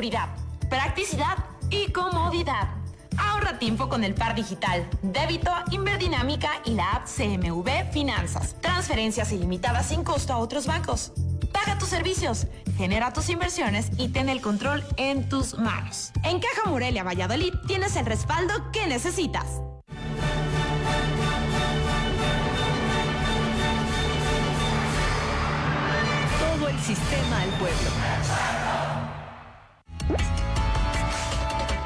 seguridad, practicidad y comodidad. Ahorra tiempo con el par digital, débito, Inverdinámica y la app CMV Finanzas. Transferencias ilimitadas sin costo a otros bancos. Paga tus servicios, genera tus inversiones y ten el control en tus manos. En Caja Morelia Valladolid tienes el respaldo que necesitas. Todo el sistema al pueblo.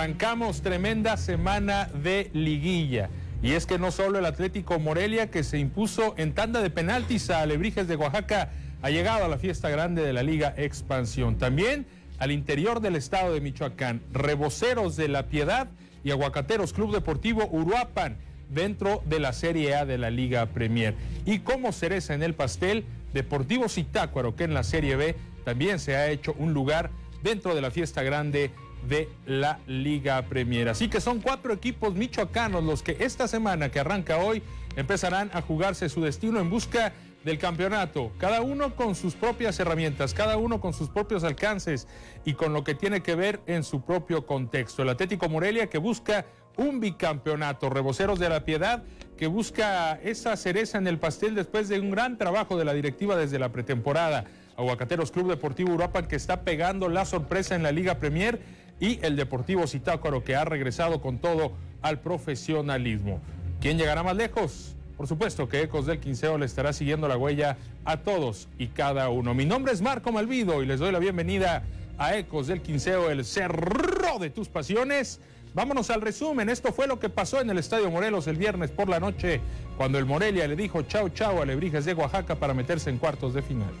Arrancamos tremenda semana de liguilla. Y es que no solo el Atlético Morelia, que se impuso en tanda de penaltis a Alebrijes de Oaxaca, ha llegado a la fiesta grande de la Liga Expansión. También al interior del estado de Michoacán, Reboceros de la Piedad y Aguacateros Club Deportivo Uruapan dentro de la Serie A de la Liga Premier. Y como cereza en el pastel, Deportivo Zitácuaro, que en la Serie B también se ha hecho un lugar dentro de la fiesta grande de la Liga Premier. Así que son cuatro equipos michoacanos los que esta semana que arranca hoy empezarán a jugarse su destino en busca del campeonato, cada uno con sus propias herramientas, cada uno con sus propios alcances y con lo que tiene que ver en su propio contexto. El Atlético Morelia que busca un bicampeonato, Reboceros de la Piedad que busca esa cereza en el pastel después de un gran trabajo de la directiva desde la pretemporada. Aguacateros Club Deportivo Uruapan que está pegando la sorpresa en la Liga Premier y el Deportivo Zitácuaro que ha regresado con todo al profesionalismo. ¿Quién llegará más lejos? Por supuesto que Ecos del Quinceo le estará siguiendo la huella a todos y cada uno. Mi nombre es Marco Malvido y les doy la bienvenida a Ecos del Quinceo, el cerro de tus pasiones. Vámonos al resumen. Esto fue lo que pasó en el Estadio Morelos el viernes por la noche, cuando el Morelia le dijo chau chau a Lebrijes de Oaxaca para meterse en cuartos de final.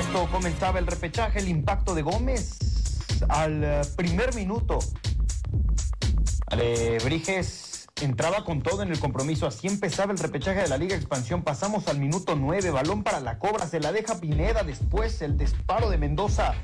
Esto comenzaba el repechaje, el impacto de Gómez al eh, primer minuto. Alebrijes entraba con todo en el compromiso. Así empezaba el repechaje de la Liga Expansión. Pasamos al minuto 9. Balón para la cobra. Se la deja Pineda. Después el disparo de Mendoza.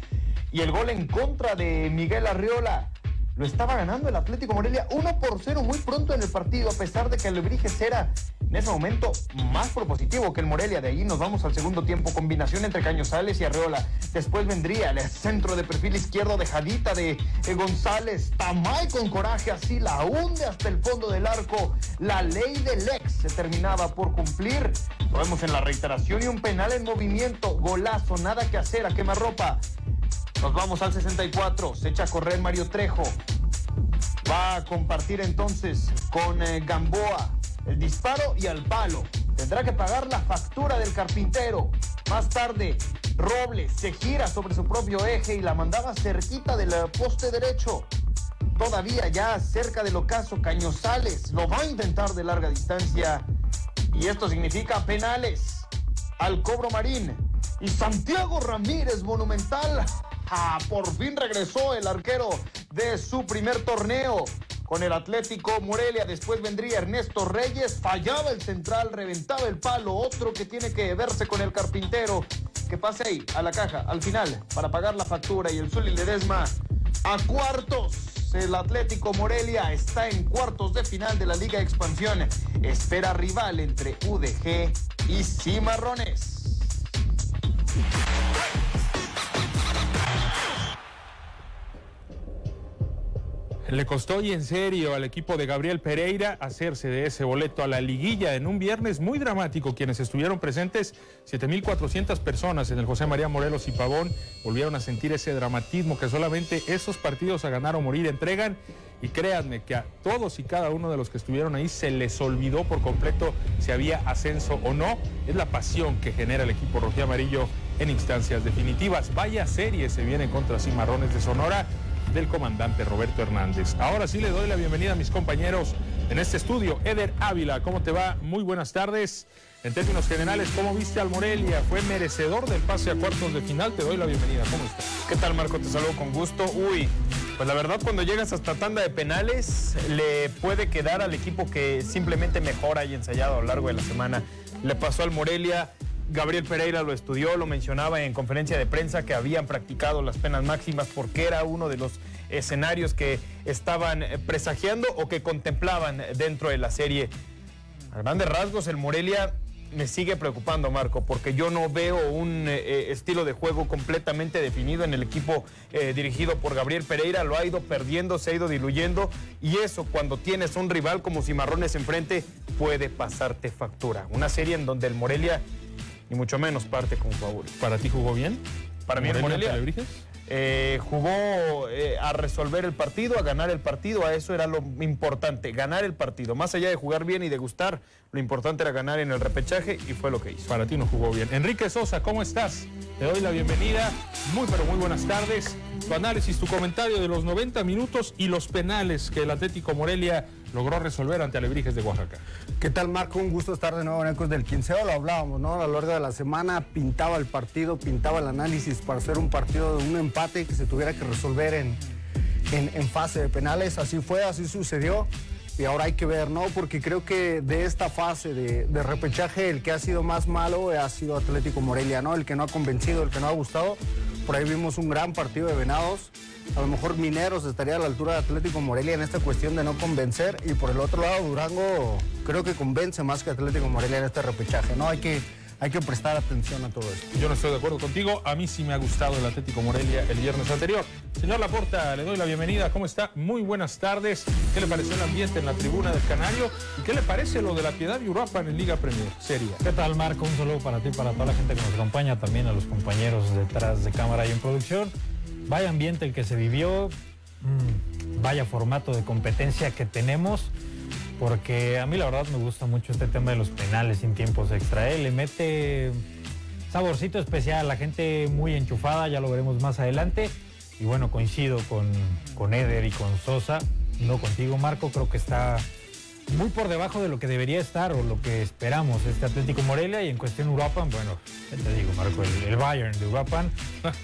Y el gol en contra de Miguel Arriola. Lo estaba ganando el Atlético Morelia 1 por 0 muy pronto en el partido, a pesar de que Alebrijes era en ese momento más propositivo que el Morelia. De ahí nos vamos al segundo tiempo. Combinación entre Cañosales y Arreola. Después vendría el centro de perfil izquierdo de Jadita de González. Tamay con coraje, así la hunde hasta el fondo del arco. La ley del ex se terminaba por cumplir. Lo vemos en la reiteración y un penal en movimiento. Golazo, nada que hacer a quemarropa. Nos vamos al 64. Se echa a correr Mario Trejo. Va a compartir entonces con eh, Gamboa el disparo y al palo. Tendrá que pagar la factura del carpintero. Más tarde, Robles se gira sobre su propio eje y la mandaba cerquita del poste derecho. Todavía ya cerca del ocaso, Cañosales lo va a intentar de larga distancia. Y esto significa penales al cobro marín. Y Santiago Ramírez, monumental. Ah, por fin regresó el arquero de su primer torneo con el Atlético Morelia. Después vendría Ernesto Reyes, fallaba el central, reventaba el palo. Otro que tiene que verse con el carpintero. Que pase ahí, a la caja, al final, para pagar la factura. Y el Zuli Ledesma a cuartos. El Atlético Morelia está en cuartos de final de la Liga Expansión. Espera rival entre UDG y Cimarrones. Le costó y en serio al equipo de Gabriel Pereira hacerse de ese boleto a la liguilla en un viernes muy dramático. Quienes estuvieron presentes, 7.400 personas en el José María Morelos y Pavón, volvieron a sentir ese dramatismo que solamente esos partidos a ganar o morir entregan. Y créanme que a todos y cada uno de los que estuvieron ahí se les olvidó por completo si había ascenso o no. Es la pasión que genera el equipo rojo amarillo en instancias definitivas. Vaya serie se viene contra Cimarrones de Sonora del comandante Roberto Hernández. Ahora sí le doy la bienvenida a mis compañeros en este estudio. Eder Ávila, ¿cómo te va? Muy buenas tardes. En términos generales, ¿cómo viste al Morelia? ¿Fue merecedor del pase a cuartos de final? Te doy la bienvenida. ¿Cómo estás? ¿Qué tal, Marco? Te saludo con gusto. Uy, pues la verdad, cuando llegas hasta tanda de penales, le puede quedar al equipo que simplemente mejora y ensayado a lo largo de la semana. Le pasó al Morelia. Gabriel Pereira lo estudió, lo mencionaba en conferencia de prensa que habían practicado las penas máximas porque era uno de los escenarios que estaban presagiando o que contemplaban dentro de la serie. A grandes rasgos, el Morelia me sigue preocupando, Marco, porque yo no veo un eh, eh, estilo de juego completamente definido en el equipo eh, dirigido por Gabriel Pereira. Lo ha ido perdiendo, se ha ido diluyendo. Y eso, cuando tienes un rival como Cimarrones enfrente, puede pasarte factura. Una serie en donde el Morelia, ni mucho menos, parte con favorito. ¿Para ti jugó bien? Para mí, el Morelia. Eh, jugó eh, a resolver el partido, a ganar el partido, a eso era lo importante, ganar el partido. Más allá de jugar bien y de gustar, lo importante era ganar en el repechaje y fue lo que hizo. Para ti no jugó bien. Enrique Sosa, ¿cómo estás? Te doy la bienvenida. Muy, pero muy buenas tardes. Tu análisis, tu comentario de los 90 minutos y los penales que el Atlético Morelia logró resolver ante Alebrijes de Oaxaca. ¿Qué tal, Marco? Un gusto estar de nuevo en Ecos del Quinceo. Lo hablábamos, ¿no? A lo largo de la semana pintaba el partido, pintaba el análisis para hacer un partido de un empate que se tuviera que resolver en, en, fase de penales. Así fue, así sucedió. Y ahora hay que ver, ¿no? Porque creo que de esta fase de, de, repechaje el que ha sido más malo ha sido Atlético Morelia, ¿no? El que no ha convencido, el que no ha gustado. Por ahí vimos un gran partido de Venados a lo mejor Mineros estaría a la altura de Atlético Morelia en esta cuestión de no convencer y por el otro lado Durango creo que convence más que Atlético Morelia en este repechaje, ¿no? Hay que, hay que prestar atención a todo esto. Yo no estoy de acuerdo contigo, a mí sí me ha gustado el Atlético Morelia el viernes anterior. Señor Laporta, le doy la bienvenida, ¿cómo está? Muy buenas tardes. ¿Qué le pareció el ambiente en la tribuna del Canario? ¿Y qué le parece lo de la Piedad y Uruapan en Liga Premier? Seria. ¿Qué tal, Marco? Un saludo para ti, para toda la gente que nos acompaña, también a los compañeros detrás de cámara y en producción. Vaya ambiente el que se vivió, mm, vaya formato de competencia que tenemos, porque a mí la verdad me gusta mucho este tema de los penales sin tiempos extra. ¿eh? Le mete saborcito especial, la gente muy enchufada, ya lo veremos más adelante. Y bueno, coincido con, con Eder y con Sosa, no contigo Marco, creo que está muy por debajo de lo que debería estar o lo que esperamos este Atlético Morelia y en cuestión Uruapan, bueno, te digo, Marco, el, Bayern de Uruapan,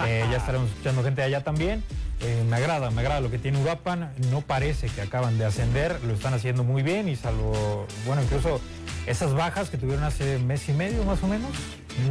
eh, ya estaremos escuchando gente allá también. Eh, me agrada, me agrada lo que tiene Uruapan, no parece que acaban de ascender, lo están haciendo muy bien y salvo, bueno, incluso esas bajas que tuvieron hace mes y medio más o menos,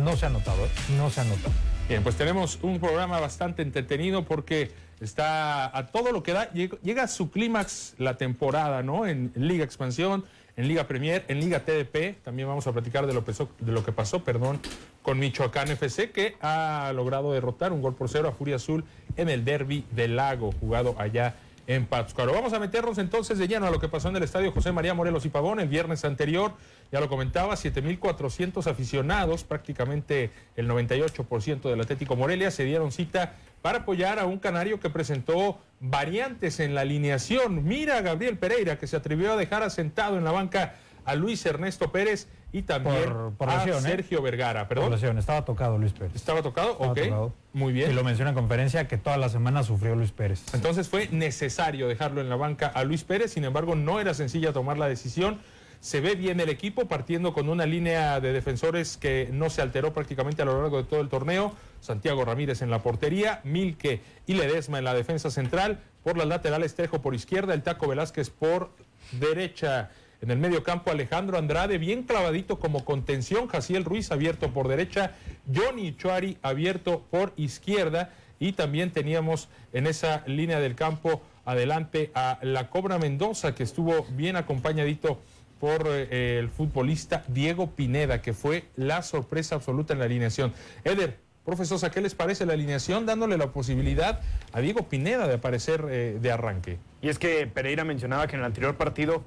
no se han notado, no se han notado. Bien, pues tenemos un programa bastante entretenido porque está a todo lo que da, llega a su clímax la temporada, ¿no? En, Liga Expansión, en Liga Premier, en Liga TDP, también vamos a platicar de lo, de lo que pasó, perdón, con Michoacán FC, que ha logrado derrotar un gol por cero a Furia Azul en el derby del lago, jugado allá en Pátzcuaro. Vamos a meternos entonces de lleno a lo que pasó en el estadio José María Morelos y Pavón el viernes anterior. Ya lo comentaba, 7.400 aficionados, prácticamente el 98% del Atlético Morelia, se dieron cita para apoyar a un canario que presentó variantes en la alineación. Mira a Gabriel Pereira, que se atrevió a dejar asentado en la banca a Luis Ernesto Pérez y también a ¿eh? Sergio Vergara. Perdón. Estaba tocado Luis Pérez. ¿Estaba tocado? ok. Muy bien. Y lo menciona en conferencia que toda la semana sufrió Luis Pérez. Entonces fue necesario dejarlo en la banca a Luis Pérez. Sin embargo, no era sencilla tomar la decisión. Se ve bien el equipo partiendo con una línea de defensores que no se alteró prácticamente a lo largo de todo el torneo. Santiago Ramírez en la portería, Milke y Ledesma en la defensa central. Por las laterales, Trejo por izquierda, el Taco Velázquez por derecha. En el medio campo, Alejandro Andrade, bien clavadito como contención. Jaciel Ruiz abierto por derecha. Johnny Chuari abierto por izquierda. Y también teníamos en esa línea del campo adelante a la Cobra Mendoza, que estuvo bien acompañadito por eh, el futbolista Diego Pineda, que fue la sorpresa absoluta en la alineación. Eder, profesor, ¿qué les parece la alineación dándole la posibilidad a Diego Pineda de aparecer eh, de arranque? Y es que Pereira mencionaba que en el anterior partido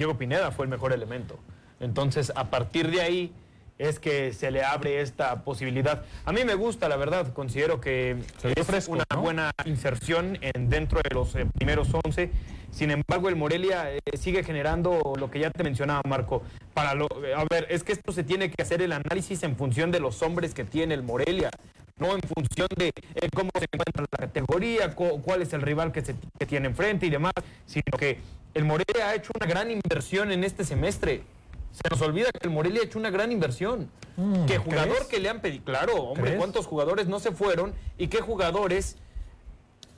Diego Pineda fue el mejor elemento. Entonces, a partir de ahí es que se le abre esta posibilidad. A mí me gusta, la verdad, considero que es una buena inserción en, dentro de los eh, primeros 11 sin embargo, el Morelia eh, sigue generando lo que ya te mencionaba, Marco. Para lo, a ver, es que esto se tiene que hacer el análisis en función de los hombres que tiene el Morelia. no en función de eh, cómo se encuentra la categoría, cuál es el rival que, se, que tiene enfrente y demás, sino que el Morelia ha hecho una gran inversión en este semestre. Se nos olvida que el Morelia ha hecho una gran inversión. Mm, ¿Qué jugador que le han pedido? Claro, hombre, ¿cuántos jugadores no se fueron? ¿Y qué jugadores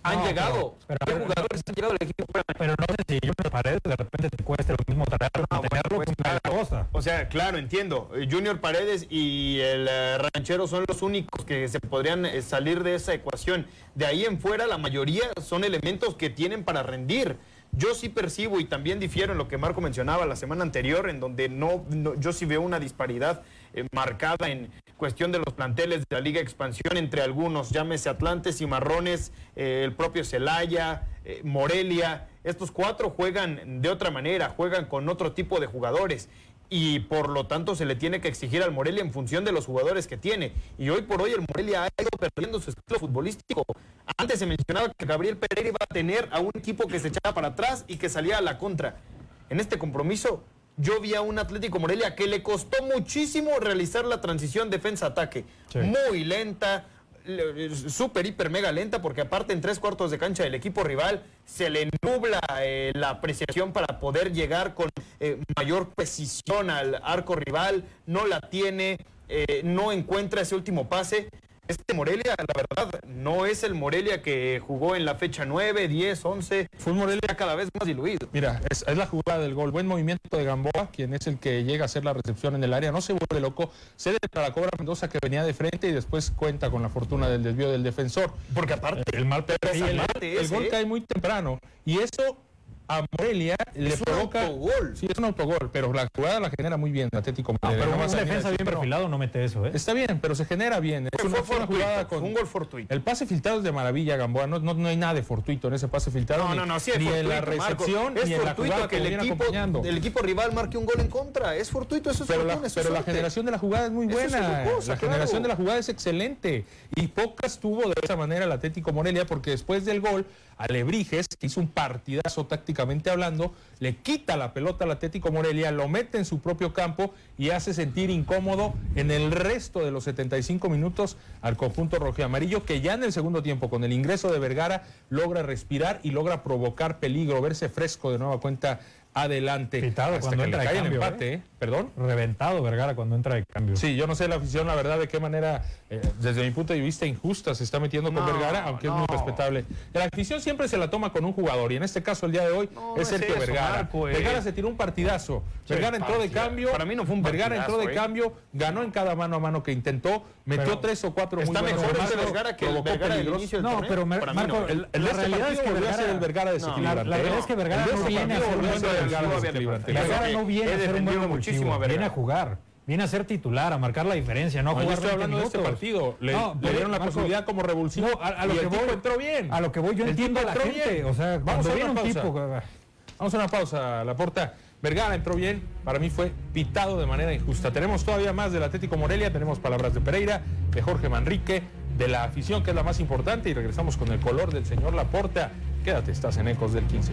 han llegado. Pero, ¿Qué jugadores han llegado al equipo? Pero no sé si Junior Paredes de repente te cueste lo mismo traerlo, ah, pues, cosa. O sea, claro, entiendo. Junior Paredes y el eh, ranchero son los únicos que se podrían eh, salir de esa ecuación. De ahí en fuera, la mayoría son elementos que tienen para rendir. Yo sí percibo y también difiero en lo que Marco mencionaba la semana anterior, en donde no, yo sí veo una disparidad eh, marcada en cuestión de los planteles de la Liga Expansión entre algunos, llámese Atlantes y Marrones, eh, el propio Celaya, eh, Morelia. Estos cuatro juegan de otra manera, juegan con otro tipo de jugadores y por lo tanto se le tiene que exigir al Morelia en función de los jugadores que tiene. Y hoy por hoy el Morelia ha ido perdiendo su estilo futbolístico. Antes se mencionaba que Gabriel Pereira iba a tener a un equipo que se echaba para atrás y que salía a la contra. En este compromiso yo vi a un Atlético Morelia que le costó muchísimo realizar la transición defensa-ataque. Muy lenta, súper, hiper, mega lenta, porque aparte en tres cuartos de cancha del equipo rival se le nubla eh, la apreciación para poder llegar con eh, mayor precisión al arco rival, no la tiene, eh, no encuentra ese último pase. Este Morelia, la verdad, no es el Morelia que jugó en la fecha 9, 10, 11. Fue un Morelia cada vez más diluido. Mira, es, la jugada del gol. Buen movimiento de Gamboa, quien es el que llega a hacer la recepción en el área. No se vuelve loco. Cede para la cobra Mendoza que venía de frente y después cuenta con la fortuna del desvío del defensor. Porque aparte, el mal el, el gol cae muy temprano. Y eso a Morelia le provoca. Un autogol. Sí, es un autogol, pero la jugada la genera muy bien Atlético Morelia. pero un defensa bien perfilado no mete eso, ¿eh? Está bien, pero se genera bien. Es una, jugada con. Un gol fortuito. El pase filtrado es de maravilla, Gamboa. No, no, hay nada de fortuito en ese pase filtrado. No, no, no, sí ni en la recepción, ni en la jugada que, el, equipo, el equipo rival marque un gol en contra. Es fortuito, eso es Pero, la, pero la generación de la jugada es muy buena. la generación de la jugada es excelente. Y pocas tuvo de esa manera el Atlético Morelia, porque después del gol Alebrijes, que hizo un partidazo hablando, le quita la pelota al Atlético Morelia, lo mete en su propio campo y hace sentir incómodo en el resto de los 75 minutos al conjunto rojo amarillo, que ya en el segundo tiempo, con el ingreso de Vergara, logra respirar y logra provocar peligro, verse fresco de nueva cuenta adelante. Pitado cuando entra de cambio, empate, ¿eh? ¿eh? ¿Perdón? Reventado Vergara cuando entra de cambio. Sí, yo no sé la afición, la verdad, de qué manera, eh, desde mi punto de vista, injusta se está metiendo con Vergara, aunque es muy respetable. La afición siempre se la toma con un jugador, y en este caso, el día de hoy, es Sergio Vergara. Vergara se tiró un partidazo. Vergara entró de cambio. Para mí no fue un Vergara entró de cambio, ganó en cada mano a mano que intentó, metió tres o cuatro está muy buenos mejor Vergara que el Vergara del inicio del No, pero Marco, la realidad es que Vergara el Vergara desequilibrante. La verdad es que Vergara no viene a ser Vergara no viene a ser un buen muchísimo viene a jugar. Viene a ser titular, a marcar la diferencia, no a jugar. Yo estoy hablando de este partido. Le, dieron la posibilidad como revulsivo. a, lo que voy, entró bien. A lo que voy, yo entiendo a la gente. O sea, vamos a un tipo. Vamos a una pausa, la porta. Vergara entró bien, para mí fue pitado de manera injusta. Tenemos todavía más del Atlético Morelia, tenemos palabras de Pereira, de Jorge Manrique, de la afición que es la más importante y regresamos con el color del señor Laporta. Quédate, estás en Ecos del 15.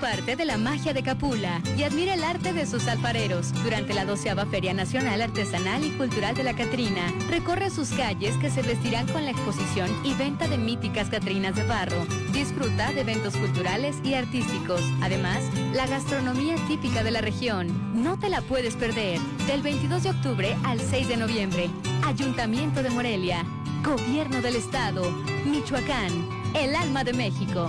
parte de la magia de Capula y admira el arte de sus alfareros. Durante la doceava Feria Nacional Artesanal y Cultural de la Catrina, recorre sus calles que se vestirán con la exposición y venta de míticas Catrinas de barro. Disfruta de eventos culturales y artísticos. Además, la gastronomía típica de la región. No te la puedes perder. Del 22 de octubre al 6 de noviembre. Ayuntamiento de Morelia. Gobierno del Estado. Michoacán. El alma de México.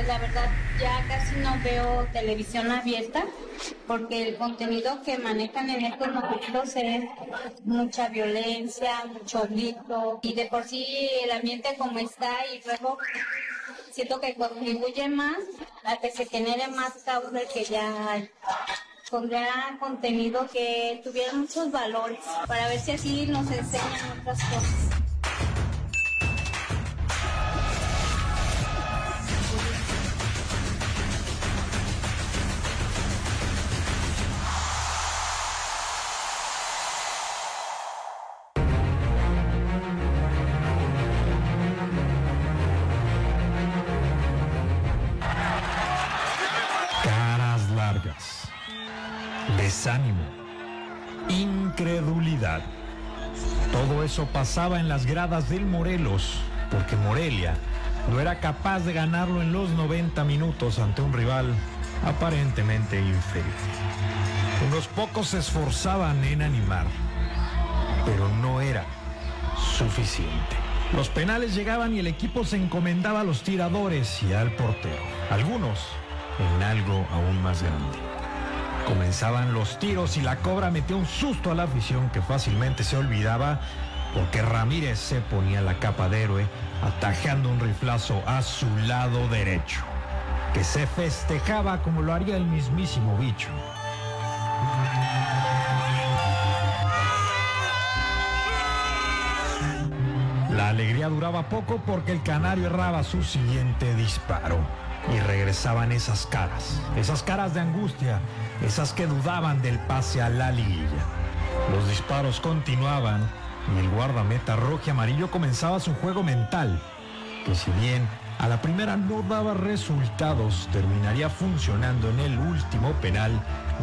Pues la verdad ya casi no veo televisión abierta porque el contenido que manejan en estos momentos es mucha violencia, mucho grito y de por sí el ambiente como está y luego siento que contribuye más a que se genere más causa que ya hay. Pondrá contenido que tuviera muchos valores para ver si así nos enseñan otras cosas. Desánimo. Incredulidad. Todo eso pasaba en las gradas del Morelos, porque Morelia no era capaz de ganarlo en los 90 minutos ante un rival aparentemente inferior. Unos pocos se esforzaban en animar, pero no era suficiente. Los penales llegaban y el equipo se encomendaba a los tiradores y al portero. Algunos en algo aún más grande. Comenzaban los tiros y la cobra metió un susto a la afición que fácilmente se olvidaba porque Ramírez se ponía la capa de héroe atajando un riflazo a su lado derecho, que se festejaba como lo haría el mismísimo bicho. La alegría duraba poco porque el canario erraba su siguiente disparo. Y regresaban esas caras, esas caras de angustia, esas que dudaban del pase a la liguilla. Los disparos continuaban y el guardameta rojo y amarillo comenzaba su juego mental, que si bien a la primera no daba resultados, terminaría funcionando en el último penal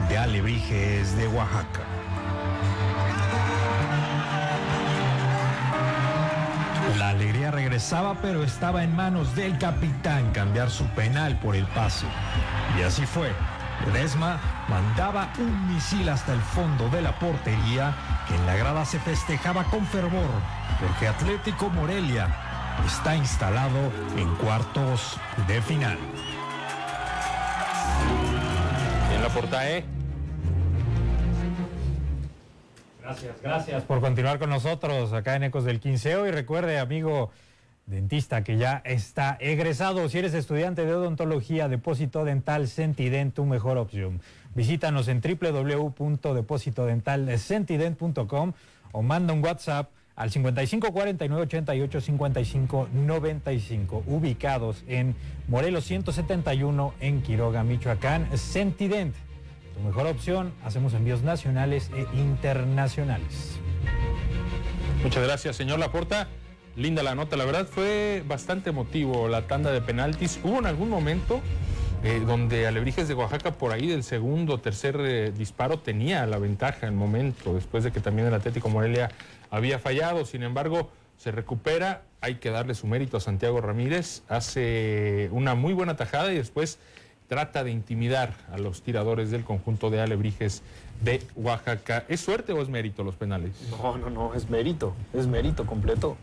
de Alebrijes de Oaxaca. La alegría regresaba, pero estaba en manos del capitán cambiar su penal por el pase. Y así fue. Ledesma mandaba un misil hasta el fondo de la portería, que en la grada se festejaba con fervor, porque Atlético Morelia está instalado en cuartos de final. En la portada E. Gracias, gracias por continuar con nosotros acá en Ecos del Quinceo y recuerde, amigo dentista, que ya está egresado. Si eres estudiante de odontología, Depósito Dental Sentident, tu mejor opción. Visítanos en www.depositodentalsentident.com o manda un WhatsApp al 55 49 88 55 95, ubicados en Morelos 171 en Quiroga, Michoacán. Sentident, tu mejor opción. Hacemos envíos nacionales e internacionales. Muchas gracias, señor Laporta. Linda la nota, la verdad fue bastante emotivo la tanda de penaltis. Hubo en algún momento eh, donde Alebrijes de Oaxaca por ahí del segundo o tercer eh, disparo tenía la ventaja en momento, después de que también el Atlético Morelia había fallado. Sin embargo, se recupera, hay que darle su mérito a Santiago Ramírez, hace una muy buena tajada y después trata de intimidar a los tiradores del conjunto de Alebrijes de Oaxaca. ¿Es suerte o es mérito los penales? No, no, no, es mérito, es mérito completo.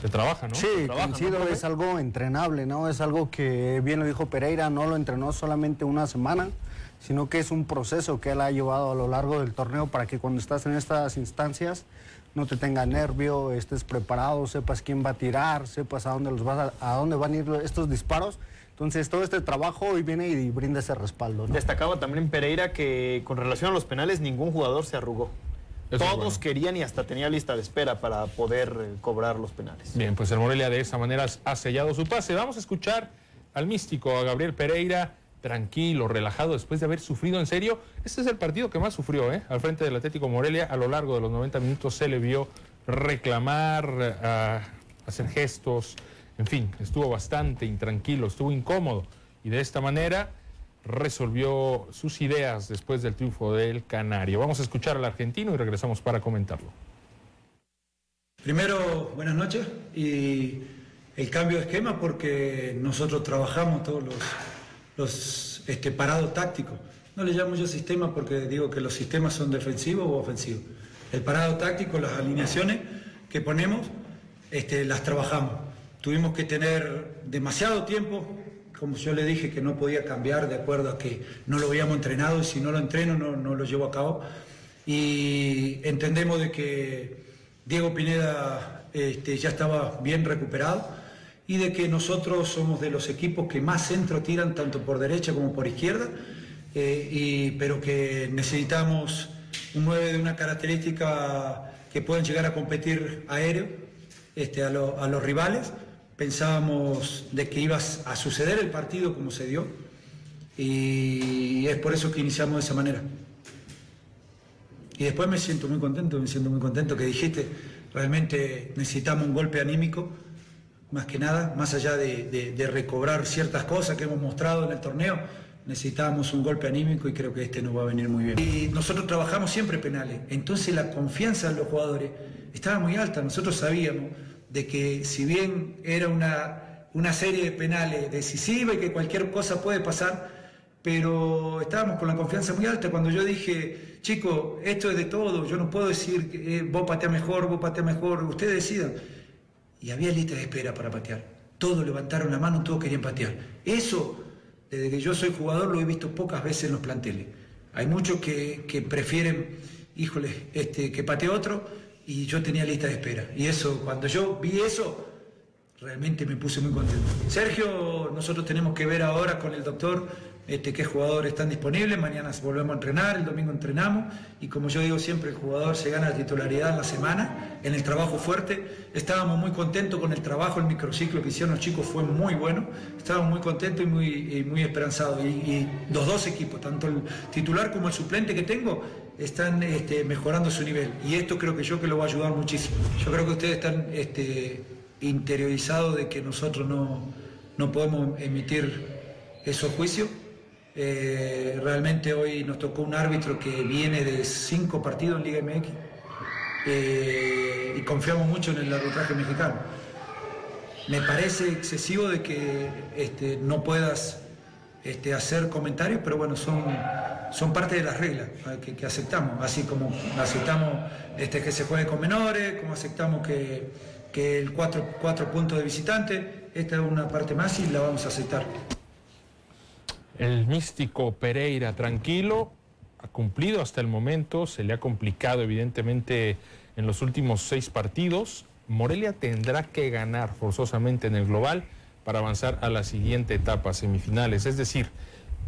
Se trabaja, ¿no? Sí, Se trabaja, ¿no, coincido, es algo entrenable, ¿no? Es algo que, bien lo dijo Pereira, no lo entrenó solamente una semana, sino que es un proceso que él ha llevado a lo largo del torneo para que cuando estás en estas instancias no te tenga nervio, estés preparado, sepas quién va a tirar, sepas a dónde, los vas a, a dónde van a ir estos disparos. Entonces, todo este trabajo hoy viene y brinda ese respaldo, ¿no? Destacaba también Pereira que con relación a los penales ningún jugador se arrugó. Eso Todos bueno. querían y hasta tenía lista de espera para poder eh, cobrar los penales. Bien, pues el Morelia de esa manera ha sellado su pase. Vamos a escuchar al místico, a Gabriel Pereira, tranquilo, relajado, después de haber sufrido en serio. Este es el partido que más sufrió, ¿eh? Al frente del Atlético Morelia, a lo largo de los 90 minutos se le vio reclamar, hacer gestos, en fin, estuvo bastante intranquilo, estuvo incómodo. Y de esta manera resolvió sus ideas después del triunfo del Canario. Vamos a escuchar al argentino y regresamos para comentarlo. Primero, buenas noches y el cambio de esquema porque nosotros trabajamos todos los, este, parados tácticos. No le llamo yo sistema porque digo que los sistemas son defensivos o ofensivos. El parado táctico, las alineaciones que ponemos, este, las trabajamos. Tuvimos que tener demasiado tiempo, como yo le dije que no podía cambiar de acuerdo a que no lo habíamos entrenado y si no lo entreno no, no lo llevo a cabo. Y entendemos de que Diego Pineda este, ya estaba bien recuperado y de que nosotros somos de los equipos que más centro tiran tanto por derecha como por izquierda, eh, y, pero que necesitamos un 9 de una característica que puedan llegar a competir aéreo este, a, a los rivales. Pensábamos de que iba a suceder el partido como se dio y es por eso que iniciamos de esa manera. Y después me siento muy contento, me siento muy contento que dijiste, realmente necesitamos un golpe anímico, más que nada, más allá de, recobrar ciertas cosas que hemos mostrado en el torneo, necesitábamos un golpe anímico y creo que este nos va a venir muy bien. Y nosotros trabajamos siempre penales, entonces la confianza de los jugadores estaba muy alta, nosotros sabíamos de que si bien era una, una serie de penales decisiva y que cualquier cosa puede pasar, pero estábamos con la confianza muy alta. Cuando yo dije, chico, esto es de todo, yo no puedo decir, eh, vos patea mejor, vos patea mejor, ustedes decidan. Y había lista de espera para patear. Todos levantaron la mano, todos querían patear. Eso, desde que yo soy jugador, lo he visto pocas veces en los planteles. Hay muchos que, prefieren, híjole, este, que patee otro, y yo tenía lista de espera. Y eso, cuando yo vi eso, realmente me puse muy contento. Sergio, nosotros tenemos que ver ahora con el doctor este, qué jugadores están disponibles, mañana volvemos a entrenar, el domingo entrenamos y como yo digo siempre, el jugador se gana la titularidad en la semana, en el trabajo fuerte. Estábamos muy contentos con el trabajo, el microciclo que hicieron los chicos fue muy bueno, estábamos muy contentos y muy, muy esperanzados. Y, los dos equipos, tanto el titular como el suplente que tengo, están este, mejorando su nivel y esto creo que yo que lo va a ayudar muchísimo. Yo creo que ustedes están este, interiorizados de que nosotros no, no podemos emitir esos juicios eh, realmente hoy nos tocó un árbitro que viene de cinco partidos en Liga MX eh, y confiamos mucho en el arbitraje mexicano. Me parece excesivo de que este, no puedas este, hacer comentarios, pero bueno, son, son parte de las reglas que, aceptamos, así como aceptamos este, que se juegue con menores, como aceptamos que, que el cuatro, cuatro puntos de visitante, esta es una parte más y la vamos a aceptar. El místico Pereira, tranquilo, ha cumplido hasta el momento, se le ha complicado evidentemente en los últimos seis partidos. Morelia tendrá que ganar forzosamente en el global para avanzar a la siguiente etapa, semifinales. Es decir,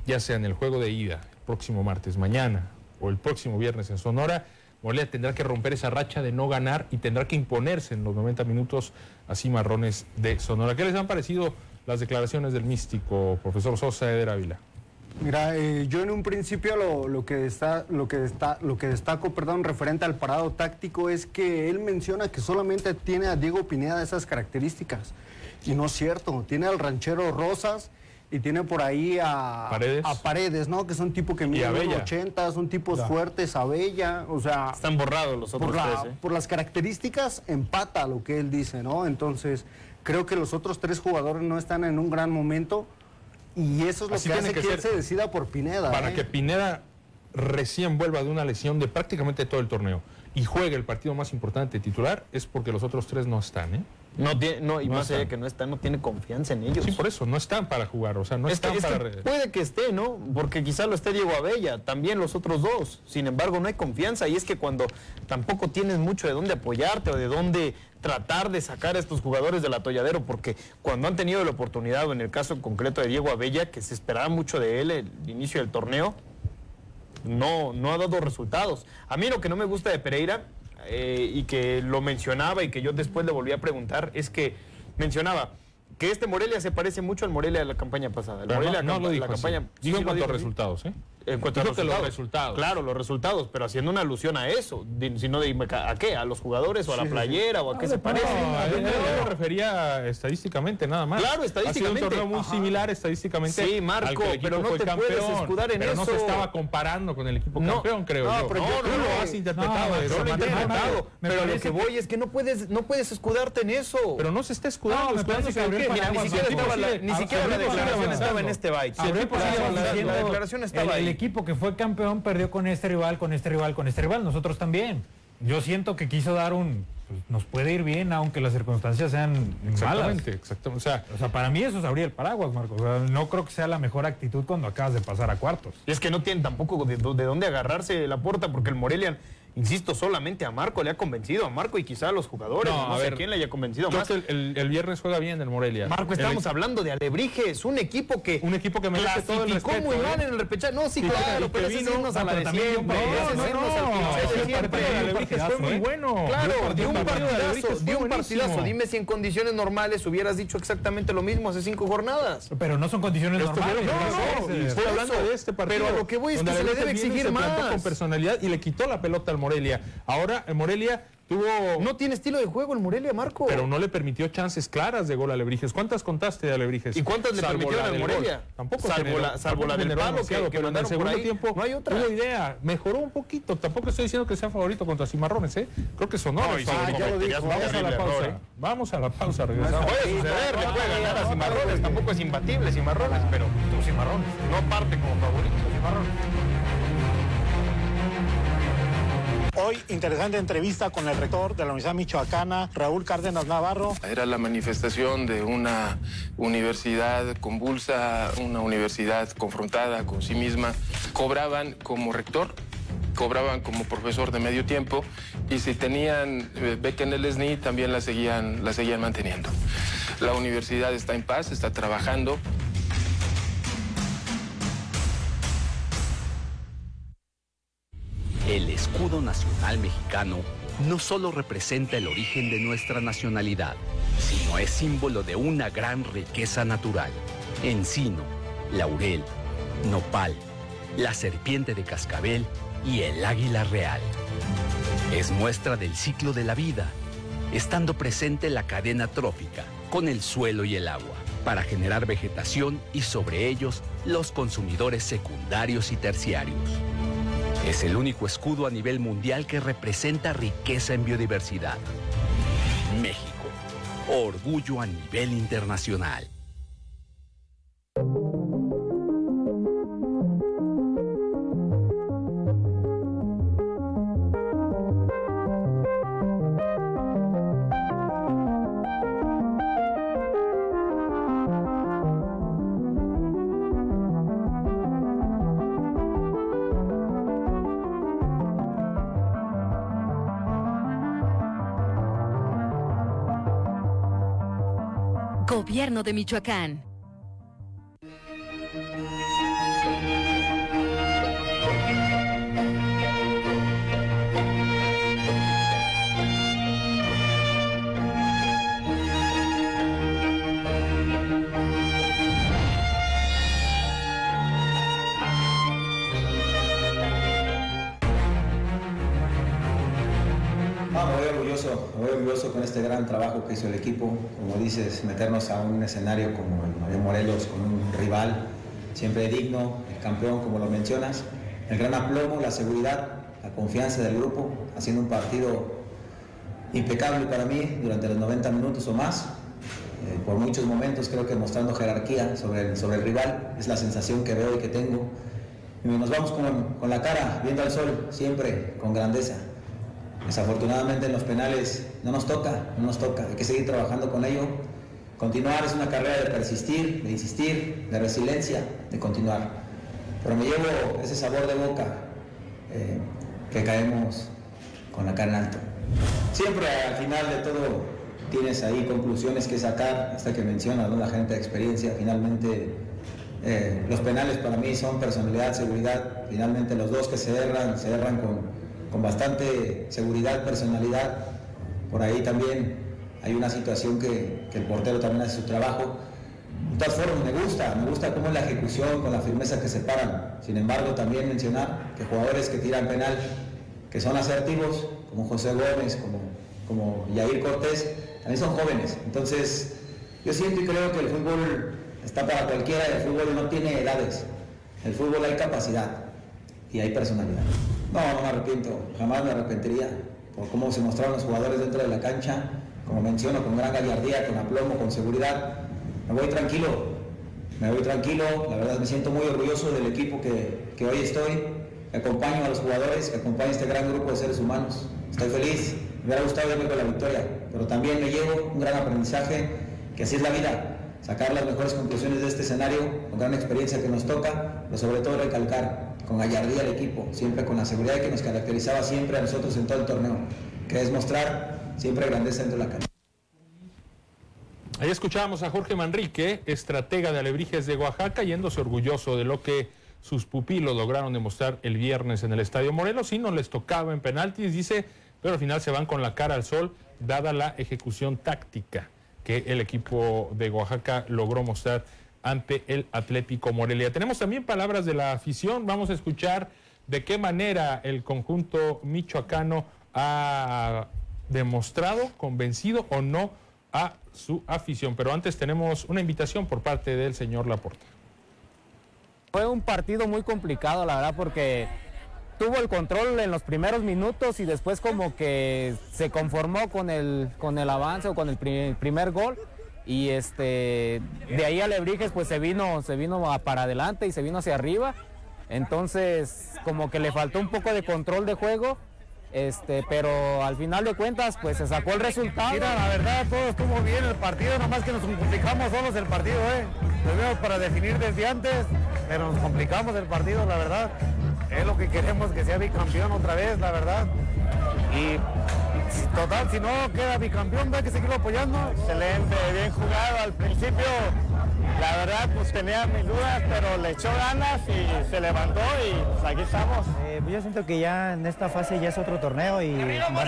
ya sea en el juego de ida, el próximo martes, mañana o el próximo viernes en Sonora, Morelia tendrá que romper esa racha de no ganar y tendrá que imponerse en los 90 minutos a Cimarrones de Sonora. ¿Qué les han parecido? Las declaraciones del místico profesor Sosa Eder Ávila? Mira, eh, yo en un principio lo, que está, lo, que está, lo que destaco, perdón, referente al parado táctico es que él menciona que solamente tiene a Diego Pineda esas características. Y no es cierto, tiene al ranchero Rosas y tiene por ahí a Paredes, a Paredes ¿no? Que son tipos que miden 80, son tipos fuertes, a Bella, o sea... Están borrados los otros por, tres, ¿eh? por las características empata lo que él dice, ¿no? Entonces... Creo que los otros tres jugadores no están en un gran momento y eso es lo que hace que, él se decida por Pineda. Para ¿eh? que Pineda recién vuelva de una lesión de prácticamente todo el torneo y juegue el partido más importante titular es porque los otros tres no están, ¿eh? No tiene, no, y más allá que no está, no tiene confianza en ellos. Sí, por eso, no están para jugar, o sea, no están para... puede que esté, ¿no? Porque quizá lo esté Diego Abella, también los otros dos. Sin embargo, no hay confianza y es que cuando tampoco tienes mucho de dónde apoyarte o de dónde tratar de sacar a estos jugadores del atolladero, porque cuando han tenido la oportunidad, o en el caso concreto de Diego Abella, que se esperaba mucho de él el inicio del torneo, no, no ha dado resultados. A mí lo que no me gusta de Pereira eh, y que lo mencionaba y que yo después le volví a preguntar es que mencionaba, que este Morelia se parece mucho al Morelia de la campaña pasada. El Morelia no, no lo dijo la así. campaña Dijo sí en cuanto a resultados, ¿eh? En cuanto a los resultados. Claro, los resultados, pero haciendo una alusión a eso. Di- Si no, dime, ¿a qué? ¿A los jugadores o a la playera o a qué se parece? No, a él yo me refería estadísticamente nada más. Claro, Ha sido estadísticamente. un torneo muy Ajá. similar estadísticamente. Sí, Marco, al que el equipo pero no fue te campeón, puedes escudar en pero no se eso. estaba comparando con el equipo No, campeón, creo no, yo. pero yo Tú creo lo has interpretado No, de esa lo he manera. interpretado, Me pero lo que voy es que no puedes, no puedes escudarte en eso. Pero no se está escudando, No, me escudándose parece que en qué. Mira, ni siquiera la- declaración estaba en este equipo La- declaración estaba el, ahí. Equipo que fue campeón perdió con este rival, con este rival, con este rival. Nosotros también. Yo siento que quiso dar un... pues, nos puede ir bien aunque las circunstancias sean malas. Exactamente, exactamente. O sea, O sea, para mí eso es abrir el paraguas, Marco. O sea, no creo que sea la mejor actitud cuando acabas de pasar a cuartos. Y es que no tienen tampoco de, de dónde agarrarse la puerta, porque el Morelia, insisto, solamente a Marco le ha convencido, a Marco y quizá a los jugadores, no, No, a sé ver, quién le haya convencido más. el, el- el viernes juega bien el Morelia. Marco, El- estamos hablando de Alebrijes, un equipo que un equipo que merece todo el respeto. muy ¿eh? mal en el repechaje. No, sí, Y claro, pero es vino- irnos a la de siempre. No, fue muy bueno. Claro, Dio un un partido de partidazo, dio un partidazo. Dime si en condiciones normales hubieras dicho exactamente lo mismo hace cinco jornadas. Pero no son condiciones normales. no, ¿no? estoy hablando de este partido. Pero a lo que voy es que se le debe exigir más. con personalidad y le quitó la pelota al Morelia. Ahora el Morelia tuvo No tiene estilo de juego el Morelia, Marco. pero no le permitió chances claras de gol a Alebrijes. ¿Cuántas contaste de Alebrijes? ¿Y cuántas le Salvo permitieron del Morelia? gol. Tampoco Salvo generó- la- salvo tampoco la del palo que- que pero en el segundo ahí. tiempo No hay otra. tuvo idea. Mejoró un poquito. Tampoco estoy diciendo que sea favorito contra Cimarrones, ¿eh? Creo que sonó. No, y sobre favorito. cometerías un Vamos a la pausa. error, ¿eh? Vamos a la pausa. Regresamos. Puede suceder, le puede ganar a Cimarrones, tampoco es imbatible Cimarrones, pero Cimarrones. no parte como favorito. Hoy, interesante entrevista con el rector de la Universidad Michoacana, Raúl Cárdenas Navarro. Era la manifestación de una universidad convulsa, una universidad confrontada con sí misma. Cobraban como rector, cobraban como profesor de medio tiempo y si tenían eh, beca en el SNI también la seguían, la seguían manteniendo. La universidad está en paz, está trabajando. El escudo nacional mexicano no solo representa el origen de nuestra nacionalidad, sino es símbolo de una gran riqueza natural. Encino, laurel, nopal, la serpiente de cascabel y el águila real. Es muestra del ciclo de la vida, estando presente la cadena trófica con el suelo y el agua, para generar vegetación y sobre ellos los consumidores secundarios y terciarios. Es el único escudo a nivel mundial que representa riqueza en biodiversidad. México, orgullo a nivel internacional. De Michoacán. Este gran trabajo que hizo el equipo. Como dices, meternos a un escenario como el de Morelos, con un rival siempre digno, el campeón, como lo mencionas. El gran aplomo, la seguridad, la confianza del grupo, haciendo un partido impecable para mí durante los 90 minutos o más. Eh, por muchos momentos creo que mostrando jerarquía sobre el, sobre el rival, es la sensación que veo y que tengo. Y nos vamos con, con la cara, viendo al sol, siempre con grandeza. Desafortunadamente en los penales no nos toca, no nos toca, hay que seguir trabajando con ello. Continuar es una carrera de persistir, de insistir, de resiliencia, de continuar. Pero me llevo ese sabor de boca eh, que caemos con la cara en alto. Siempre al final de todo tienes ahí conclusiones que sacar, hasta que mencionas ¿no? la gente de experiencia, finalmente eh, los penales para mí son personalidad, seguridad, finalmente los dos que se erran, se erran con, con bastante seguridad, personalidad. Por ahí también hay una situación que, el portero también hace su trabajo. De todas formas, me gusta, me gusta cómo es la ejecución, con la firmeza que se paran. Sin embargo, también mencionar que jugadores que tiran penal, que son asertivos, como José Gómez, como, como Yair Cortés, también son jóvenes. Entonces, yo siento y creo que el fútbol está para cualquiera, el fútbol no tiene edades. El fútbol hay capacidad y hay personalidad. No, no me arrepiento, jamás me arrepentiría por cómo se mostraron los jugadores dentro de la cancha, como menciono, con gran gallardía, con aplomo, con seguridad. Me voy tranquilo, me voy tranquilo, la verdad me siento muy orgulloso del equipo que, que hoy estoy, acompaño a los jugadores, que acompaño a este gran grupo de seres humanos. Estoy feliz, me hubiera gustado irme con la victoria, pero también me llevo un gran aprendizaje, que así es la vida, sacar las mejores conclusiones de este escenario, con gran experiencia que nos toca, pero sobre todo recalcar con gallardía al equipo, siempre con la seguridad que nos caracterizaba siempre a nosotros en todo el torneo, que es mostrar siempre grandeza dentro de la cancha. Ahí escuchábamos a Jorge Manrique, estratega de Alebrijes de Oaxaca, yéndose orgulloso de lo que sus pupilos lograron demostrar el viernes en el Estadio Morelos y no les tocaba en penaltis, dice, pero al final se van con la cara al sol, dada la ejecución táctica que el equipo de Oaxaca logró mostrar ante el Atlético Morelia. Tenemos también palabras de la afición, vamos a escuchar de qué manera el conjunto michoacano ha demostrado, convencido o no a su afición. Pero antes tenemos una invitación por parte del señor Laporta. Fue un partido muy complicado, la verdad, porque tuvo el control en los primeros minutos y después como que se conformó con el, con el avance o con el primer, primer gol y este de ahí Alebrijes pues se vino se vino para adelante y se vino hacia arriba. Entonces como que le faltó un poco de control de juego este pero al final de cuentas pues se sacó el resultado. Mira, la verdad todo estuvo bien el partido nomás que nos complicamos solos el partido eh lo vimos para definir desde antes pero nos complicamos el partido la verdad. Es lo que queremos que sea bicampeón otra vez la verdad. Y total, si no queda bicampeón, a que seguirlo apoyando. Excelente, bien jugado. Al principio, la verdad, pues tenía mis dudas, pero le echó ganas y se levantó y pues aquí estamos. Eh, yo siento que ya en esta fase ya es otro torneo y van a más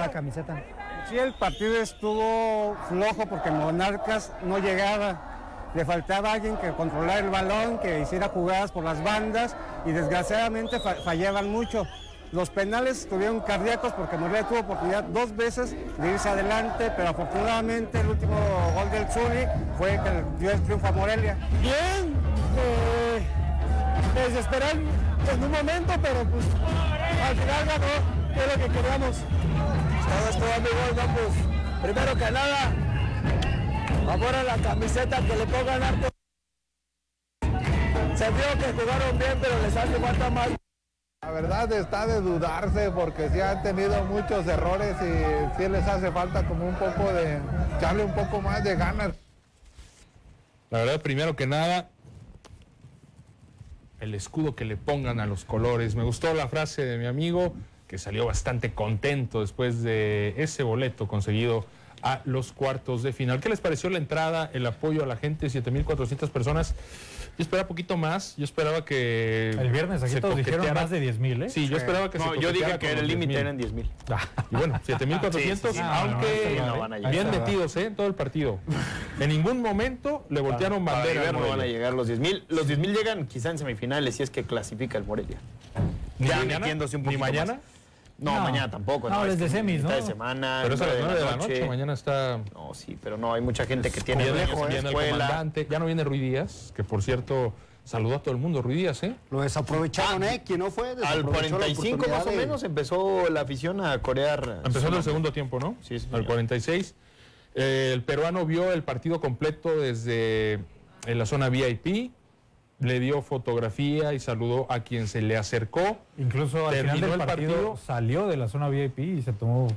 la camiseta. Sí, el partido estuvo flojo porque Monarcas no llegaba. Le faltaba alguien que controlara el balón, que hiciera jugadas por las bandas y desgraciadamente fa- fallaban mucho. Los penales estuvieron cardíacos porque Morelia tuvo oportunidad dos veces de irse adelante, pero afortunadamente el último gol del Zuli fue que dio el triunfo a Morelia. Bien, eh, desesperan en un momento, pero pues al final ganó, que es lo que queríamos. Todo esto amigos, vamos, primero que nada, amor a la camiseta, que le pongan arte. Se vio que jugaron bien, pero les hace falta más. La verdad está de dudarse porque sí han tenido muchos errores y sí les hace falta como un poco de echarle un poco más de ganas. La verdad, primero que nada, el escudo que le pongan a los colores. Me gustó la frase de mi amigo, que salió bastante contento después de ese boleto conseguido a los cuartos de final. ¿Qué les pareció la entrada, el apoyo a la gente, 7.400 personas? Yo esperaba poquito más, yo esperaba que... El viernes aquí se todos dijeron más de 10 mil, ¿eh? Sí, yo esperaba que No, se yo dije que el límite 10,000. eran 10 mil. Y bueno, 7.400, Sí, sí, sí, no, aunque no, no van a llegar. bien metidos, ¿eh? En todo el partido. En ningún momento le voltearon Para bandera. River no van a llegar los 10 mil. Los 10 mil llegan quizá en semifinales si es que clasifica el Morelia. ¿Ni Ya mañana? metiéndose un ¿Ni poquito mañana? más. No, No. mañana tampoco. No, es desde que semis, ¿no? de semana. Pero es a las 9 de la noche, noche. mañana está... No, sí, pero no, hay mucha gente que tiene Viene, la viene el comandante, ya no viene Ruiz Díaz, que por cierto saludó a todo el mundo Ruiz Díaz, ¿eh? Lo desaprovecharon, ¿eh? ¿Quién no fue? Al Desaprovechó la 45 más o de- menos empezó la afición a corear. Empezó en el segundo tiempo, ¿no? Sí, sí, Al 46. Eh, el peruano vio el partido completo desde en la zona VIP, le dio fotografía y saludó a quien se le acercó. Incluso al final del el partido, partido. salió de la zona VIP y se tomó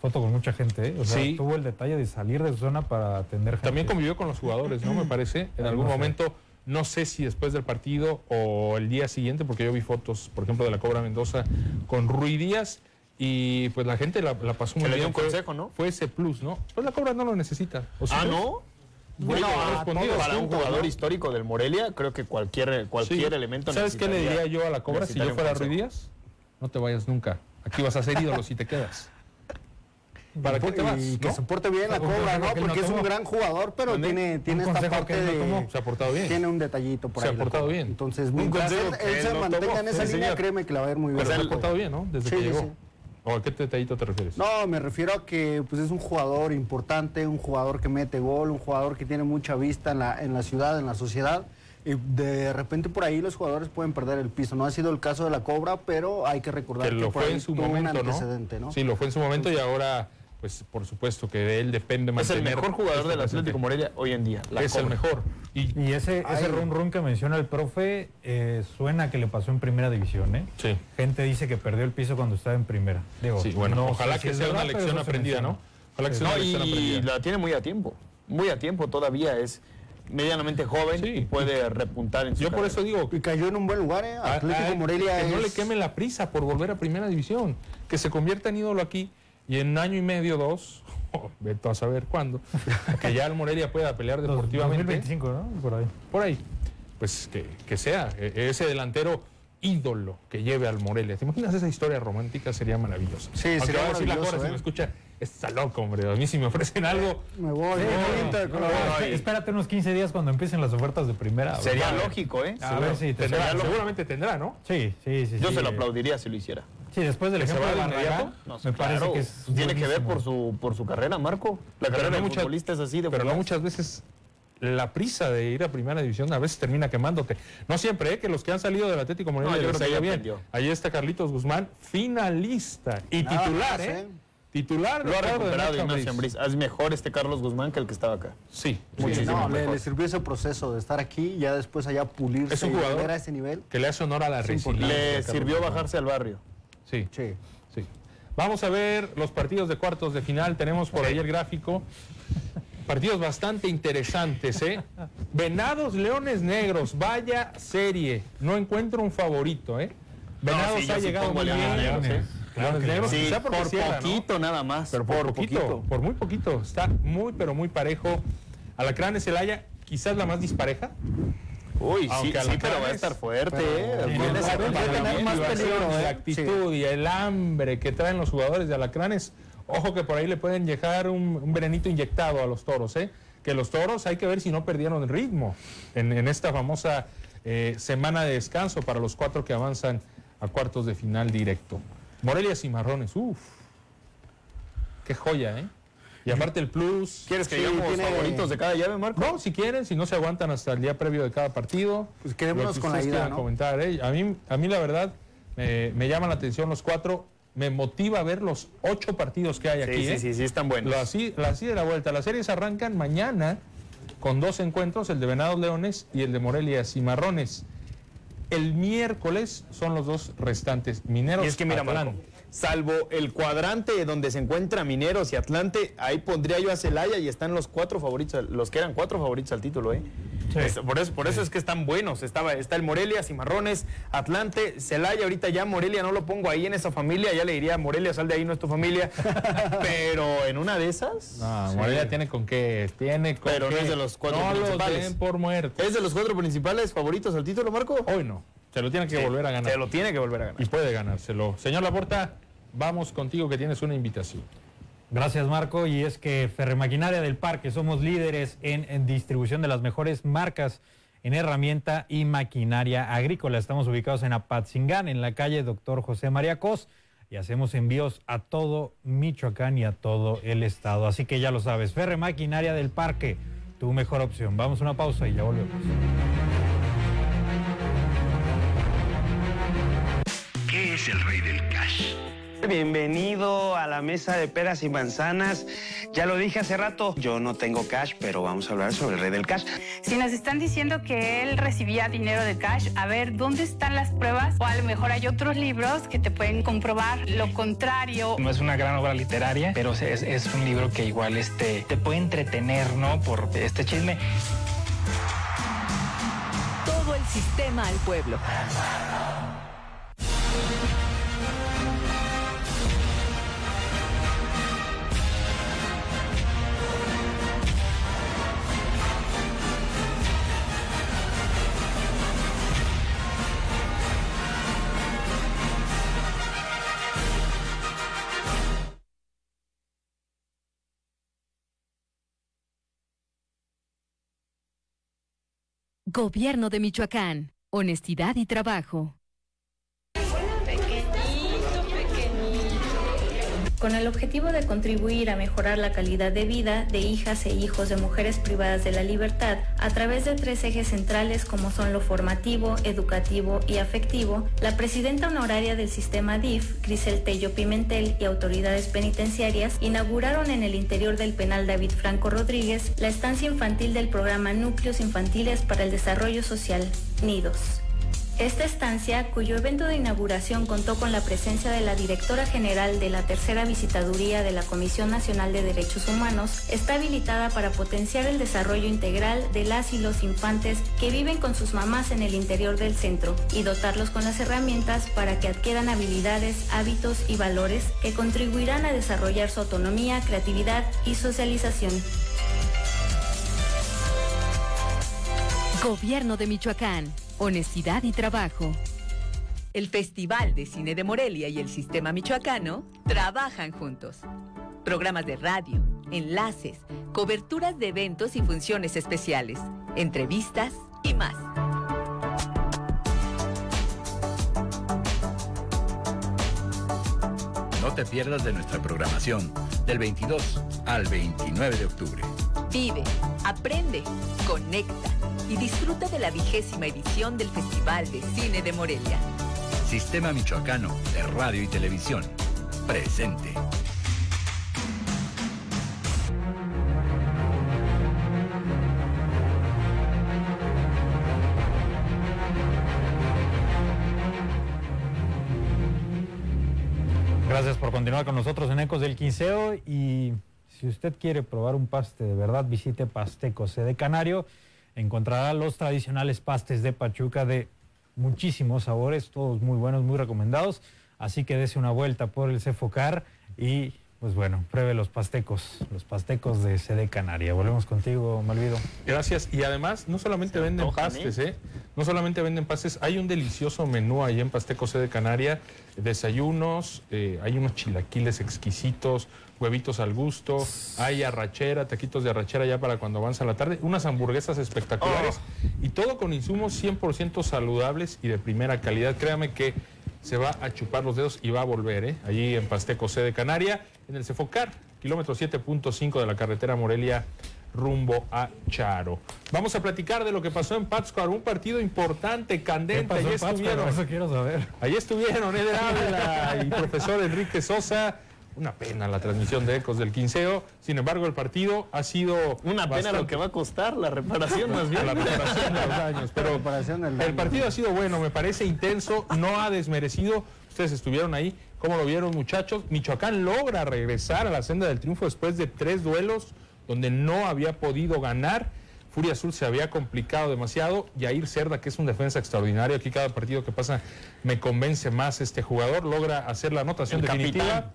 foto con mucha gente. ¿eh? O sea, Sí. tuvo el detalle de salir de su zona para atender gente. También convivió con los jugadores, ¿no? Me parece. En algún no sé. momento, no sé si después del partido o el día siguiente, porque yo vi fotos, por ejemplo, de la Cobra Mendoza con Rui Díaz. Y pues la gente la, la pasó muy Se le bien. dio un consejo, ¿no? Fue ese plus, ¿no? Pues la Cobra no lo necesita. ¿O sí Ah? ¿no? Bueno, ha respondido para un jugador ¿no? histórico del Morelia, creo que cualquier, cualquier Sí. elemento ¿Sabes qué le diría yo a la Cobra si yo fuera consejo. Rui Díaz? No te vayas nunca. Aquí vas a ser ídolo si te quedas. ¿Para qué te vas? Y que no? se porte bien la ¿Algún cobra, ¿no? Porque es un gran jugador, pero ¿Mande? tiene, tiene ¿Un esta parte no de... Se ha portado bien. Tiene un detallito por Se ahí. ha portado bien. Entonces, Un mientras él, él se mantenga en esa línea, créeme que la va a ir muy bien. Pues se ha portado bien, ¿no? Desde Sí, que llegó. sí. ¿O a qué detallito te refieres? No, me refiero a que pues, es un jugador importante, un jugador que mete gol, un jugador que tiene mucha vista en la, en la ciudad, en la sociedad. Y de repente por ahí los jugadores pueden perder el piso. No ha sido el caso de la Cobra, pero hay que recordar que que, lo por fue ahí en su momento, un antecedente, ¿no? Sí, lo fue en su momento y ahora, pues por supuesto que de él depende Es el mejor jugador este del Atlético presente. Morelia hoy en día. la Es el mejor. Y, Y ese, ese run run que menciona el profe eh, suena que le pasó en primera división, ¿eh? Sí. Gente dice que perdió el piso cuando estaba en primera. Digo, Sí, bueno, no ojalá que sea una verdad, lección aprendida. ¿no? Ojalá que sea No, una y, lección aprendida. la tiene muy a tiempo. Muy a tiempo todavía. Es medianamente joven y puede repuntar en su Yo por eso digo, Y cayó en un buen lugar, ¿eh? a- Atlético a- Morelia que no le queme la prisa por volver a primera división, que se convierta en ídolo aquí y en año y medio, dos, oh, veto a saber cuándo, que ya el Morelia pueda pelear deportivamente. 2025, ¿no? Por ahí. Por ahí. Pues que, que sea e- ese delantero ídolo que lleve al Morelia. ¿Te imaginas esa historia romántica? Sería maravillosa. Sí, Aunque sería la si ¿eh? me escucha, está loco, hombre. A mí si me ofrecen algo, Me voy, Sí, me voy no, Inter, no, espérate unos 15 días cuando empiecen las ofertas de primera. Sería ¿verdad? lógico, ¿eh? A ver si te tendrá, sale. seguramente tendrá, ¿no? Sí, sí, sí. Yo sí. se lo aplaudiría si lo hiciera. Sí, después del ¿Que ejemplo de Barragán, inmediato? No, me parece claro, que es tiene que ver por su por su carrera, Marco. La carrera de muchas- futbolista es así de Pero no muchas veces la prisa de ir a primera división a veces termina quemándote. No siempre, ¿eh? que los que han salido del Atlético Morelia No, yo les creo que ha ido bien. Ahí está Carlitos Guzmán, finalista y Nada titular, más, ¿eh? ¿eh? Titular Lo ha recuperado Ignacio Ambriz. Es mejor este Carlos Guzmán que el que estaba acá. Sí, Sí, Muchísimo no, le, mejor. le sirvió ese proceso de estar aquí y ya después allá pulirse Es un y jugador volver a ese nivel. que le hace honor a la resiliencia. Le sirvió Guzmán. bajarse al barrio. Sí, Sí. sí. Vamos a ver los partidos de cuartos de final. Tenemos por ahí el gráfico. Partidos bastante interesantes, ¿eh? Venados, Leones Negros, vaya serie. No encuentro un favorito, ¿eh? Venados sí, ha llegado muy bien. Por cierra, ¿no? poquito nada más. Pero por, poquito, por muy poquito. Está muy, pero muy parejo. Alacrán Celaya, quizás la más dispareja. Uy, sí, Aunque sí, Alacranes- pero va a estar fuerte, ¿eh? No, bien. no, más peligro. La actitud y el hambre que traen los jugadores de Alacranes. Ojo que por ahí le pueden llegar un, un venenito inyectado a los toros, ¿eh? Que los toros hay que ver si no perdieron el ritmo en, en esta famosa eh, semana de descanso para los cuatro que avanzan a cuartos de final directo. Morelia Cimarrones, uff. Qué joya, ¿eh? Y aparte el plus. ¿Quieres que Sí, digamos tiene- favoritos de cada llave, Marco? No, si quieren, si no se aguantan hasta el día previo de cada partido. Pues quedémonos lo que con la quieran ¿no? comentar, ¿eh? A mí, a mí la verdad, me, me llaman la atención los cuatro. Me motiva ver los ocho partidos que hay Sí, aquí. sí, ¿eh? sí, sí, están buenos. La, así, la así de la vuelta. Las series arrancan mañana con dos encuentros, el de Venados Leones y el de Morelia Cimarrones. El miércoles son los dos restantes. Mineros Y es que mira. Marco, salvo el cuadrante donde se encuentra Mineros y Atlante, ahí pondría yo a Celaya y están los cuatro favoritos, los que eran cuatro favoritos al título, ¿eh? Sí. Es- por eso, por eso es que están buenos. Estaba, está el Morelia, Cimarrones, Atlante, Celaya, ahorita ya Morelia no lo pongo ahí en esa familia, ya le diría Morelia, sal de ahí, no es tu familia. Pero en una de esas. No, sí. Morelia tiene con qué, tiene con Pero no qué. es de los cuatro No los principales. den por muertos. ¿Es de los cuatro principales favoritos al título, Marco? Hoy no. Se lo tiene que Sí, volver a ganar. Se lo tiene que volver a ganar. Y puede ganárselo. Señor Laporta, vamos contigo que tienes una invitación. Gracias Marco y es que Ferremaquinaria del Parque somos líderes en, en distribución de las mejores marcas en herramienta y maquinaria agrícola. Estamos ubicados en Apatzingán, en la calle Doctor José María Cos y hacemos envíos a todo Michoacán y a todo el estado. Así que ya lo sabes, Ferremaquinaria del Parque, tu mejor opción. Vamos a una pausa y ya volvemos. Es el rey del cash? Bienvenido a la mesa de peras y manzanas. Ya lo dije hace rato, yo no tengo cash, pero vamos a hablar sobre el rey del cash. Si nos están diciendo que él recibía dinero de cash, a ver, ¿dónde están las pruebas? O a lo mejor hay otros libros que te pueden comprobar lo contrario. No es una gran obra literaria, pero es, es un libro que igual este, te puede entretener, ¿no? Por este chisme. Todo el sistema al pueblo. Gobierno de Michoacán. Honestidad y trabajo. Con el objetivo de contribuir a mejorar la calidad de vida de hijas e hijos de mujeres privadas de la libertad a través de tres ejes centrales como son lo formativo, educativo y afectivo, la presidenta honoraria del sistema DIF, Grisel Tello Pimentel y autoridades penitenciarias inauguraron en el interior del penal David Franco Rodríguez la estancia infantil del programa Núcleos Infantiles para el Desarrollo Social, NIDOS. Esta estancia, cuyo evento de inauguración contó con la presencia de la directora general de la tercera visitaduría de la Comisión Nacional de Derechos Humanos, está habilitada para potenciar el desarrollo integral de las y los infantes que viven con sus mamás en el interior del centro y dotarlos con las herramientas para que adquieran habilidades, hábitos y valores que contribuirán a desarrollar su autonomía, creatividad y socialización. Gobierno de Michoacán. Honestidad y trabajo. El Festival de Cine de Morelia y el Sistema Michoacano trabajan juntos. Programas de radio, enlaces, coberturas de eventos y funciones especiales, entrevistas y más. No te pierdas de nuestra programación del 22 al 29 de octubre. Vive, aprende, conecta y disfruta de la vigésima edición del Festival de Cine de Morelia. Sistema Michoacano de Radio y Televisión. Presente. Gracias por continuar con nosotros en Ecos del Quinceo y si usted quiere probar un paste de verdad, visite Pastecos de Canario. Encontrará los tradicionales pastes de Pachuca de muchísimos sabores, todos muy buenos, muy recomendados. Así que dese una vuelta por el Cefocar y pues bueno, pruebe los pastecos, los pastecos de CD Canaria. Volvemos contigo, Malvido. Gracias. Y además, no solamente venden pastes, ¿eh? No solamente venden pastes, hay un delicioso menú ahí en Pastecos CD Canaria, desayunos, eh, hay unos chilaquiles exquisitos, huevitos al gusto, hay arrachera, taquitos de arrachera ya para cuando avanza la tarde, unas hamburguesas espectaculares y todo con insumos 100% saludables y de primera calidad. Créame que se va a chupar los dedos y va a volver, ¿eh? Allí en Pasteco C de Canaria, en el Cefocar, kilómetro 7.5 de la carretera Morelia rumbo a Charo. Vamos a platicar de lo que pasó en Pátzcuaro, un partido importante, candente. Allí estuvieron. Eso quiero saber. Allí estuvieron Eder Ávila y profesor Enrique Sosa. Una pena la transmisión de Ecos del Quinceo. Sin embargo, el partido ha sido. Una pena lo que va a costar la reparación, más bien. La reparación de los daños. Pero el partido ha sido bueno, me parece intenso, no ha desmerecido. Ustedes estuvieron ahí. ¿Cómo lo vieron, muchachos? Michoacán logra regresar a la senda del triunfo después de tres duelos donde no había podido ganar. Furia Azul se había complicado demasiado. Yair Cerda, que es un defensa extraordinario, aquí cada partido que pasa me convence más este jugador, logra hacer la anotación El definitiva. capitán.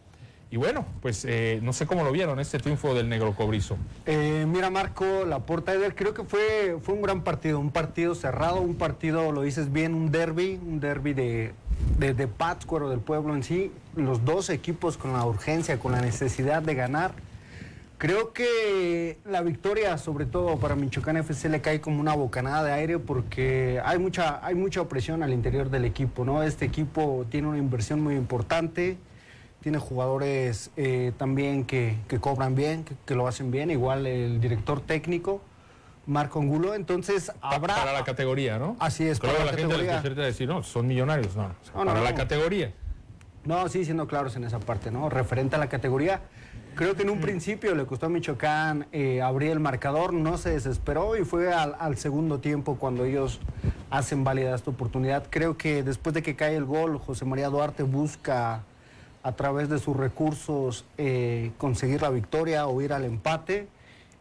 Y bueno, pues eh, no sé cómo lo vieron este triunfo del negro cobrizo. Eh, mira, Marco, la porta Eder, creo que fue, fue un gran partido, un partido cerrado, un partido, lo dices bien, un derby, un derby de, de, de Pátzcuaro, del pueblo en sí. Los dos equipos con la urgencia, con la necesidad de ganar. Creo que la victoria, sobre todo para Michoacán FC, le cae como una bocanada de aire porque hay mucha, hay mucha presión al interior del equipo, ¿no? Este equipo tiene una inversión muy importante, tiene jugadores eh, también que, que cobran bien, que, que lo hacen bien, igual el director técnico, Marco Angulo, entonces habrá... Para la categoría, ¿no? Así es, para la, la gente gustaría decir, no, son millonarios, no. o sea, No, no, para la no. categoría. No, sí, siendo claros en esa parte, ¿no? Referente a la categoría. Creo que en un principio le costó a Michoacán eh, abrir el marcador, no se desesperó y fue al, al segundo tiempo cuando ellos hacen válida esta oportunidad. Creo que después de que cae el gol, José María Duarte busca a través de sus recursos eh, conseguir la victoria o ir al empate.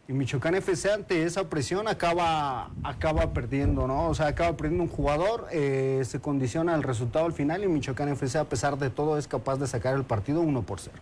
Y Michoacán FC ante esa presión acaba, acaba perdiendo, ¿no? O sea, acaba perdiendo un jugador, eh, se condiciona el resultado al final y Michoacán FC a pesar de todo es capaz de sacar el partido 1 por 0.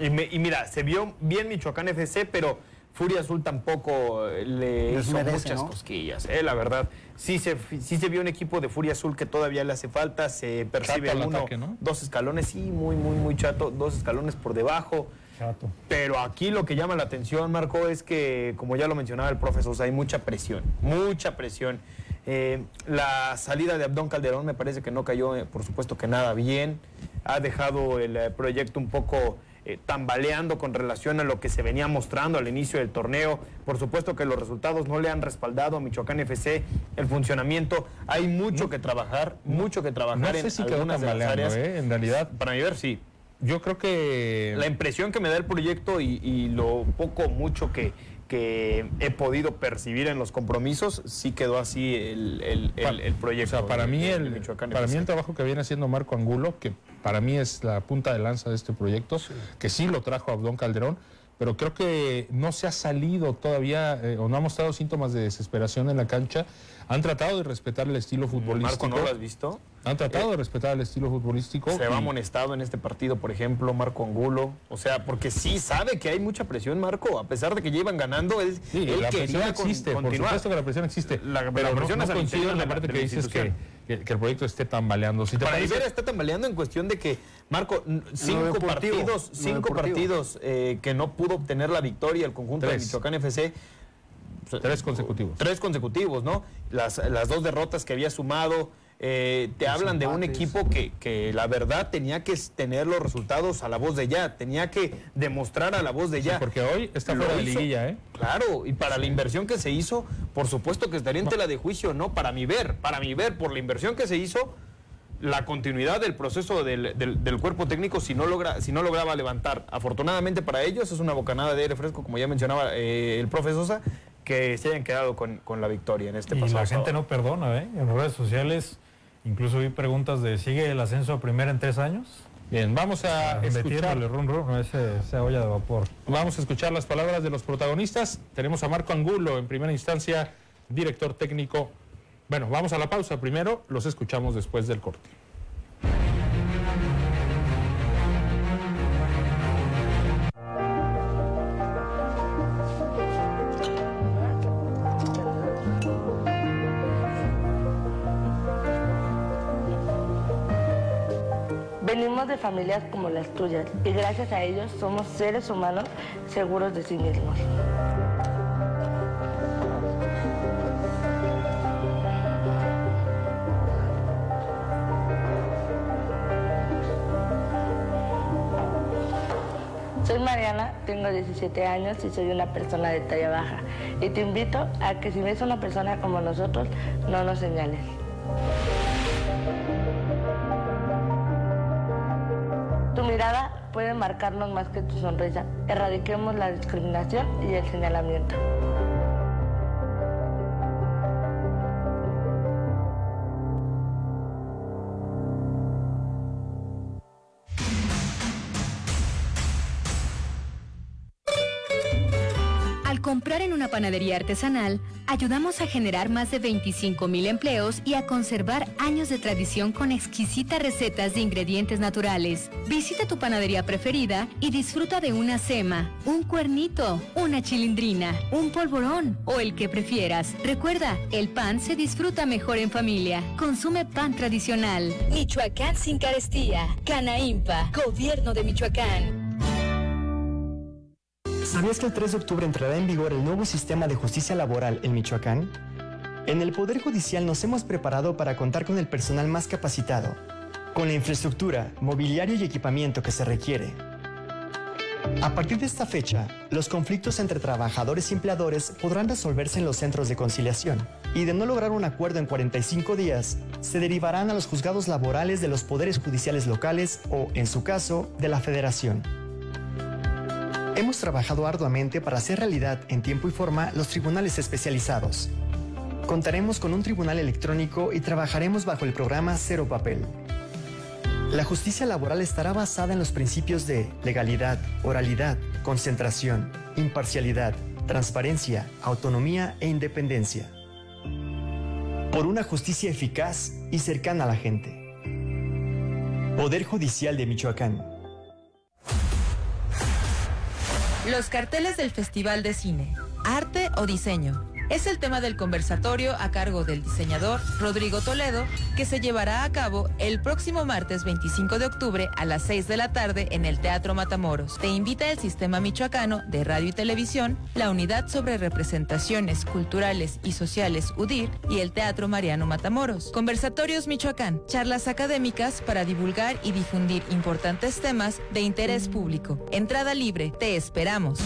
Y, me- y mira, se vio bien Michoacán FC, pero Furia Azul tampoco eh, le hizo muchas ¿no? cosquillas, eh, la verdad. Sí se, sí se vio un equipo de Furia Azul que todavía le hace falta, se percibe uno, ataque, ¿no? dos escalones, sí, muy, muy, muy chato, dos escalones por debajo. Chato. Pero aquí lo que llama la atención, Marco, es que, como ya lo mencionaba el profesor, o sea, hay mucha presión, mucha presión. Eh, la salida de Abdón Calderón me parece que no cayó, eh, por supuesto que nada bien. Ha dejado el eh, proyecto un poco tambaleando con relación a lo que se venía mostrando al inicio del torneo. Por supuesto que los resultados no le han respaldado a Michoacán FC el funcionamiento. Hay mucho que trabajar, mucho que trabajar No sé en si algunas de las tambaleando, áreas. En realidad, Para mi ver, sí. Yo creo que... La impresión que me da el proyecto y, y lo poco o mucho que, que he podido percibir en los compromisos, sí quedó así el, el- el- el proyecto. O sea, para de- mí, el, para mí el trabajo que viene haciendo Marco Angulo, que para mí es la punta de lanza de este proyecto, que sí lo trajo Abdón Calderón, pero creo que no se ha salido todavía eh, o no ha mostrado síntomas de desesperación en la cancha. Han tratado de respetar el estilo futbolístico. Marco, ¿no lo has visto? Han tratado de respetar el estilo futbolístico. Se va y- amonestado en este partido, por ejemplo, Marco Angulo. O sea, porque sí sabe que hay mucha presión, Marco. A pesar de que llevan ganando, él, Sí, él la presión con- existe, por supuesto que la presión existe. La- pero la no- presión no, es al coincido en la parte que dices que. Que- que el proyecto esté tambaleando. Si te Para parece- está tambaleando en cuestión de que, Marco, cinco partidos, cinco partidos eh, que no pudo obtener la victoria el conjunto Tres. de Michoacán FC. Tres consecutivos. Tres consecutivos, ¿no? Las, las dos derrotas que había sumado. Eh, te hablan de un equipo que, que la verdad tenía que tener los resultados a la voz de ya, tenía que demostrar a la voz de ya. porque hoy está fuera de liguilla, ¿eh? Claro, y para la inversión que se hizo, por supuesto que estaría en tela de juicio, ¿no? Para mi ver, para mi ver, por la inversión que se hizo, la continuidad del proceso del, del- del cuerpo técnico si no, logra, si no lograba levantar. Afortunadamente para ellos es una bocanada de aire fresco, como ya mencionaba eh, el profe Sosa, que se hayan quedado con, con la victoria en este Y pasado la gente sábado. no perdona, ¿eh? En redes sociales incluso vi preguntas de ¿sigue el ascenso a primera en tres años? Bien, vamos a escuchar, rum, ese, esa olla de vapor. vamos a escuchar las palabras de los protagonistas. Tenemos a Marco Angulo en primera instancia, director técnico. Bueno, vamos a la pausa primero, los escuchamos después del corte. Familias como las tuyas y gracias a ellos somos seres humanos seguros de sí mismos. Soy Mariana, tengo 17 años y soy una persona de talla baja. Y te invito a que si ves una persona como nosotros, no nos señales. Mirada puede marcarnos más que tu sonrisa. Erradiquemos la discriminación y el señalamiento. Panadería artesanal, ayudamos a generar más de 25 mil empleos y a conservar años de tradición con exquisitas recetas de ingredientes naturales. Visita tu panadería preferida y disfruta de una sema, un cuernito, una chilindrina, un polvorón o el que prefieras. Recuerda, el pan se disfruta mejor en familia. Consume pan tradicional. Michoacán sin carestía. Canaimpa, Gobierno de Michoacán. ¿Sabías que el 3 de octubre entrará en vigor el nuevo sistema de justicia laboral en Michoacán? En el Poder Judicial nos hemos preparado para contar con el personal más capacitado, con la infraestructura, mobiliario y equipamiento que se requiere. A partir de esta fecha, los conflictos entre trabajadores y empleadores podrán resolverse en los centros de conciliación y de no lograr un acuerdo en 45 días, se derivarán a los juzgados laborales de los poderes judiciales locales o, en su caso, de la federación. Hemos trabajado arduamente para hacer realidad en tiempo y forma los tribunales especializados. Contaremos con un tribunal electrónico y trabajaremos bajo el programa Cero Papel. La justicia laboral estará basada en los principios de legalidad, oralidad, concentración, imparcialidad, transparencia, autonomía e independencia. Por una justicia eficaz y cercana a la gente. Poder Judicial de Michoacán. Los carteles del Festival de Cine. Arte o diseño. Es el tema del conversatorio a cargo del diseñador Rodrigo Toledo, que se llevará a cabo el próximo martes 25 de octubre a las 6 de la tarde en el Teatro Matamoros. Te invita el Sistema Michoacano de Radio y Televisión, la Unidad sobre Representaciones Culturales y Sociales UDIR y el Teatro Mariano Matamoros. Conversatorios Michoacán, charlas académicas para divulgar y difundir importantes temas de interés público. Entrada libre, te esperamos.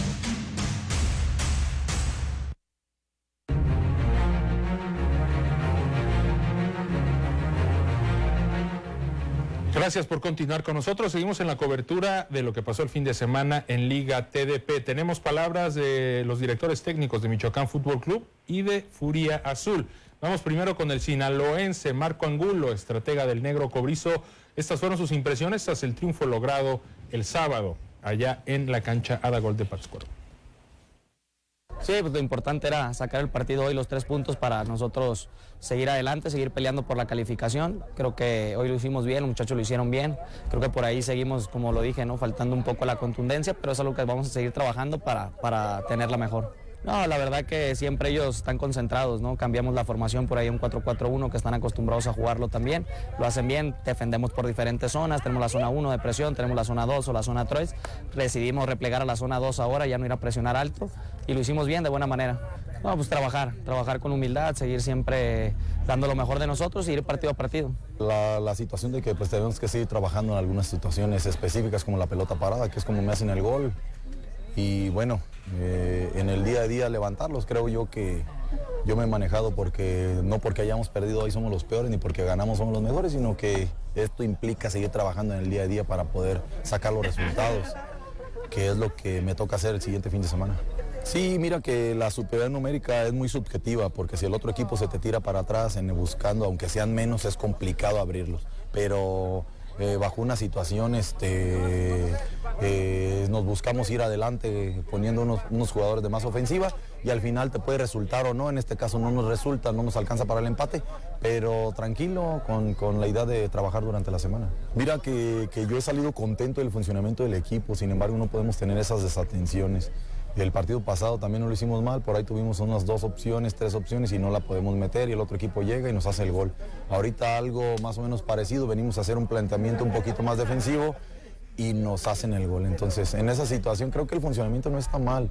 Gracias por continuar con nosotros. Seguimos en la cobertura de lo que pasó el fin de semana en Liga TDP. Tenemos palabras de los directores técnicos de Michoacán Fútbol Club y de Furia Azul. Vamos primero con el sinaloense Marco Angulo, estratega del Negro Cobrizo. Estas fueron sus impresiones tras el triunfo logrado el sábado allá en la cancha Adagol de Pátzcuaro. Sí, pues lo importante era sacar el partido hoy, los tres puntos para nosotros seguir adelante, seguir peleando por la calificación. Creo que hoy lo hicimos bien, los muchachos lo hicieron bien. Creo que por ahí seguimos, como lo dije, ¿no? faltando un poco la contundencia, pero es algo que vamos a seguir trabajando para, para tenerla mejor. No, la verdad que siempre ellos están concentrados, ¿no? Cambiamos la formación por ahí un 4-4-1 que están acostumbrados a jugarlo también. Lo hacen bien, defendemos por diferentes zonas, tenemos la zona 1 de presión, tenemos la zona 2 o la zona 3. Decidimos replegar a la zona 2 ahora, ya no ir a presionar alto y lo hicimos bien, de buena manera. No, pues trabajar, trabajar con humildad, seguir siempre dando lo mejor de nosotros y ir partido a partido. La, la, situación de que pues tenemos que seguir trabajando en algunas situaciones específicas como la pelota parada, que es como me hacen el gol. Y bueno, eh, en el día a día levantarlos. Creo yo que yo me he manejado porque no porque hayamos perdido hoy somos los peores ni porque ganamos somos los mejores, sino que esto implica seguir trabajando en el día a día para poder sacar los resultados, que es lo que me toca hacer el siguiente fin de semana. Sí, mira que la superioridad numérica es muy subjetiva, porque si el otro equipo se te tira para atrás en buscando, aunque sean menos, es complicado abrirlos. Pero eh, bajo una situación este, eh, nos buscamos ir adelante poniendo unos, jugadores de más ofensiva y al final te puede resultar o no, en este caso no nos resulta, no nos alcanza para el empate, pero tranquilo con, la idea de trabajar durante la semana. Mira que, que yo he salido contento del funcionamiento del equipo, sin embargo no podemos tener esas desatenciones. El partido pasado también no lo hicimos mal, por ahí tuvimos unas dos opciones, tres opciones y no la podemos meter y el otro equipo llega y nos hace el gol. Ahorita algo más o menos parecido, venimos a hacer un planteamiento un poquito más defensivo y nos hacen el gol. Entonces, en esa situación creo que el funcionamiento no está mal.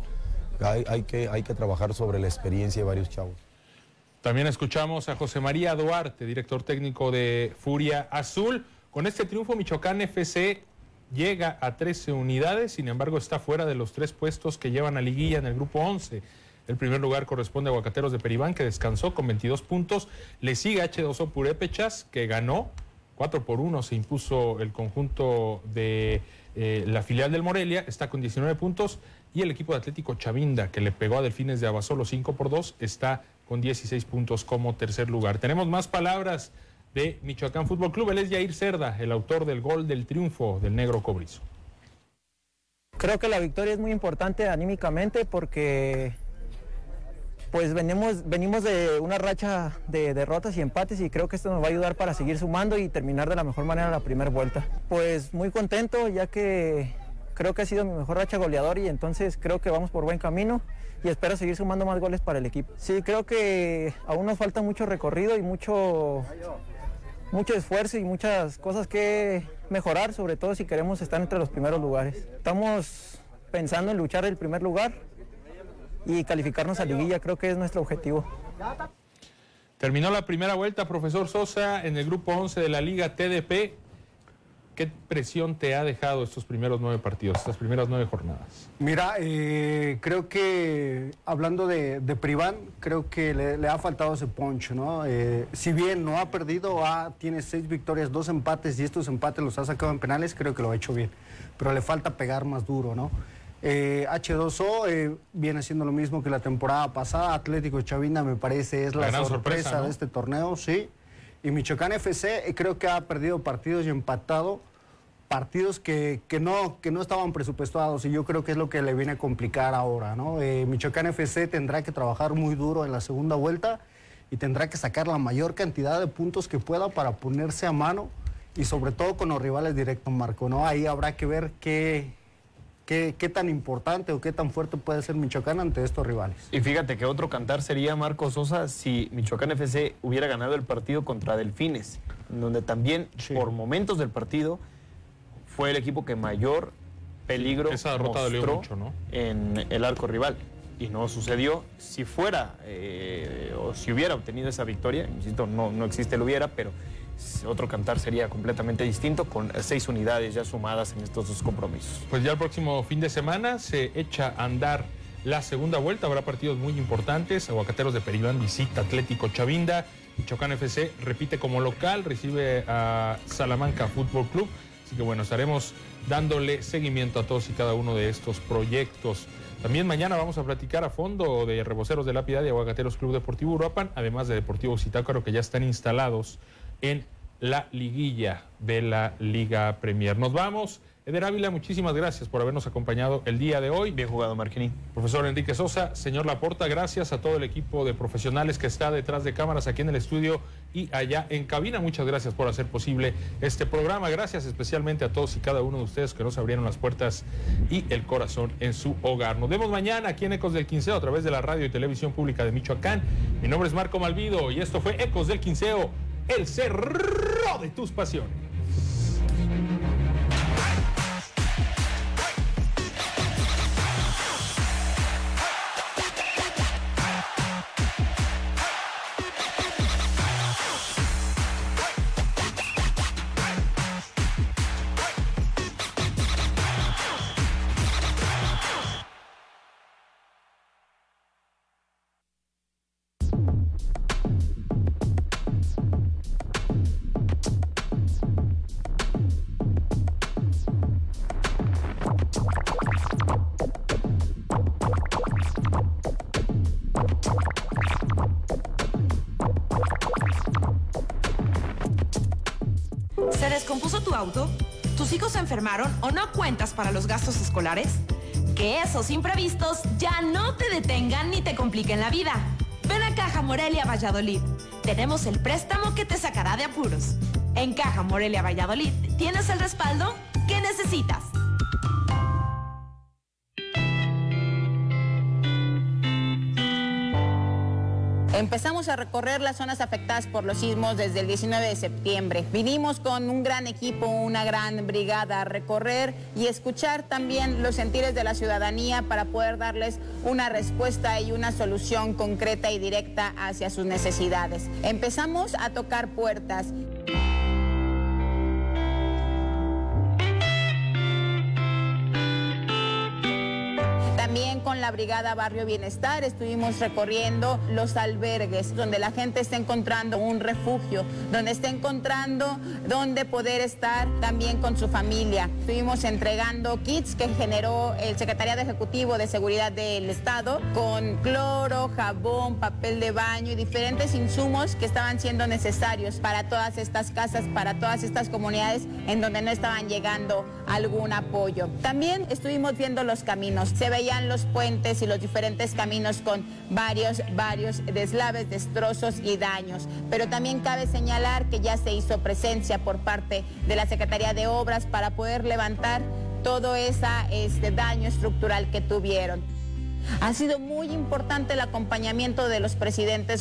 Hay, que, hay que trabajar sobre la experiencia de varios chavos. También escuchamos a José María Duarte, director técnico de Furia Azul. Con este triunfo, Michoacán FC llega a 13 unidades, sin embargo está fuera de los tres puestos que llevan a liguilla en el grupo 11. El primer lugar corresponde a Aguacateros de Peribán, que descansó con 22 puntos. Le sigue H2O Purépechas, que ganó 4 por 1, se impuso el conjunto de eh, la filial del Morelia, está con 19 puntos. Y el equipo de Atlético Chavinda, que le pegó a Delfines de Abasolo 5 por 2, está con 16 puntos como tercer lugar. Tenemos más palabras de Michoacán Fútbol Club. Él es Yair Cerda, el autor del gol del triunfo del negro cobrizo. Creo que la victoria es muy importante anímicamente porque pues venimos, venimos de una racha de derrotas y empates y creo que esto nos va a ayudar para seguir sumando y terminar de la mejor manera la primera vuelta. Pues muy contento ya que creo que ha sido mi mejor racha goleador y entonces creo que vamos por buen camino y espero seguir sumando más goles para el equipo. Sí, creo que aún nos falta mucho recorrido y mucho mucho esfuerzo y muchas cosas que mejorar, sobre todo si queremos estar entre los primeros lugares. Estamos pensando en luchar el primer lugar y calificarnos a liguilla, creo que es nuestro objetivo. Terminó la primera vuelta, profesor Sosa, en el grupo 11 de la Liga TDP. ¿Qué presión te ha dejado estos primeros nueve partidos, estas primeras nueve jornadas? Mira, eh, creo que hablando de, de Priván, creo que le, ha faltado ese poncho, ¿no? Eh, si bien no ha perdido, tiene seis victorias, dos empates y estos empates los ha sacado en penales, creo que lo ha hecho bien. Pero le falta pegar más duro, ¿no? H2O eh, viene haciendo lo mismo que la temporada pasada. Atlético Chavina me parece es la, sorpresa, de este torneo, sí. Y Michoacán FC creo que ha perdido partidos y empatado partidos que, no, que no estaban presupuestados y yo creo que es lo que le viene a complicar ahora. ¿no? Eh, Michoacán FC tendrá que trabajar muy duro en la segunda vuelta y tendrá que sacar la mayor cantidad de puntos que pueda para ponerse a mano y sobre todo con los rivales directos, Marco. ¿no? Ahí habrá que ver qué, qué, qué tan importante o qué tan fuerte puede ser Michoacán ante estos rivales. Y fíjate que otro cantar sería Marcos Sosa si Michoacán FC hubiera ganado el partido contra Delfines, donde también por momentos del partido fue el equipo que mayor peligro Esa derrota mostró mucho, ¿no? en el arco rival. Y no sucedió. Si fuera eh, o si hubiera obtenido esa victoria, insisto, no, no existe el hubiera, pero otro cantar sería completamente distinto con seis unidades ya sumadas en estos dos compromisos. Pues ya el próximo fin de semana se echa a andar la segunda vuelta. Habrá partidos muy importantes. Aguacateros de Perilán visita Atlético Chavinda. Michoacán FC repite como local, recibe a Salamanca Fútbol Club. Así que bueno, estaremos dándole seguimiento a todos y cada uno de estos proyectos. También mañana vamos a platicar a fondo de Reboceros de la Piedad y Aguacateros Club Deportivo Uruapan, además de Deportivo Zitácuaro, que ya están instalados en la liguilla de la Liga Premier. Nos vamos. Eder Ávila, muchísimas gracias por habernos acompañado el día de hoy. Bien jugado, Marquini. Profesor Enrique Sosa, señor Laporta, gracias a todo el equipo de profesionales que está detrás de cámaras aquí en el estudio y allá en cabina. Muchas gracias por hacer posible este programa. Gracias especialmente a todos y cada uno de ustedes que nos abrieron las puertas y el corazón en su hogar. Nos vemos mañana aquí en Ecos del Quinceo a través de la radio y televisión pública de Michoacán. Mi nombre es Marco Malvido y esto fue Ecos del Quinceo, el cerro de tus pasiones. Descompuso tu auto? ¿Tus hijos se enfermaron o no cuentas para los gastos escolares? Que esos imprevistos ya no te detengan ni te compliquen la vida. Ven a Caja Morelia Valladolid. Tenemos el préstamo que te sacará de apuros. En Caja Morelia Valladolid tienes el respaldo que necesitas. Empezamos a recorrer las zonas afectadas por los sismos desde el 19 de septiembre. Vinimos con un gran equipo, una gran brigada a recorrer y escuchar también los sentires de la ciudadanía para poder darles una respuesta y una solución concreta y directa hacia sus necesidades. Empezamos a tocar puertas. La Brigada Barrio Bienestar estuvimos recorriendo los albergues donde la gente está encontrando un refugio, donde está encontrando donde poder estar también con su familia. Estuvimos entregando kits que generó el Secretariado Ejecutivo de Seguridad del Estado con cloro, jabón, papel de baño y diferentes insumos que estaban siendo necesarios para todas estas casas, para todas estas comunidades en donde no estaban llegando algún apoyo. También estuvimos viendo los caminos. Se veían los puentes y los diferentes caminos con varios, varios deslaves, destrozos y daños. Pero también cabe señalar que ya se hizo presencia por parte de la Secretaría de Obras para poder levantar todo ese este, daño estructural que tuvieron. Ha sido muy importante el acompañamiento de los presidentes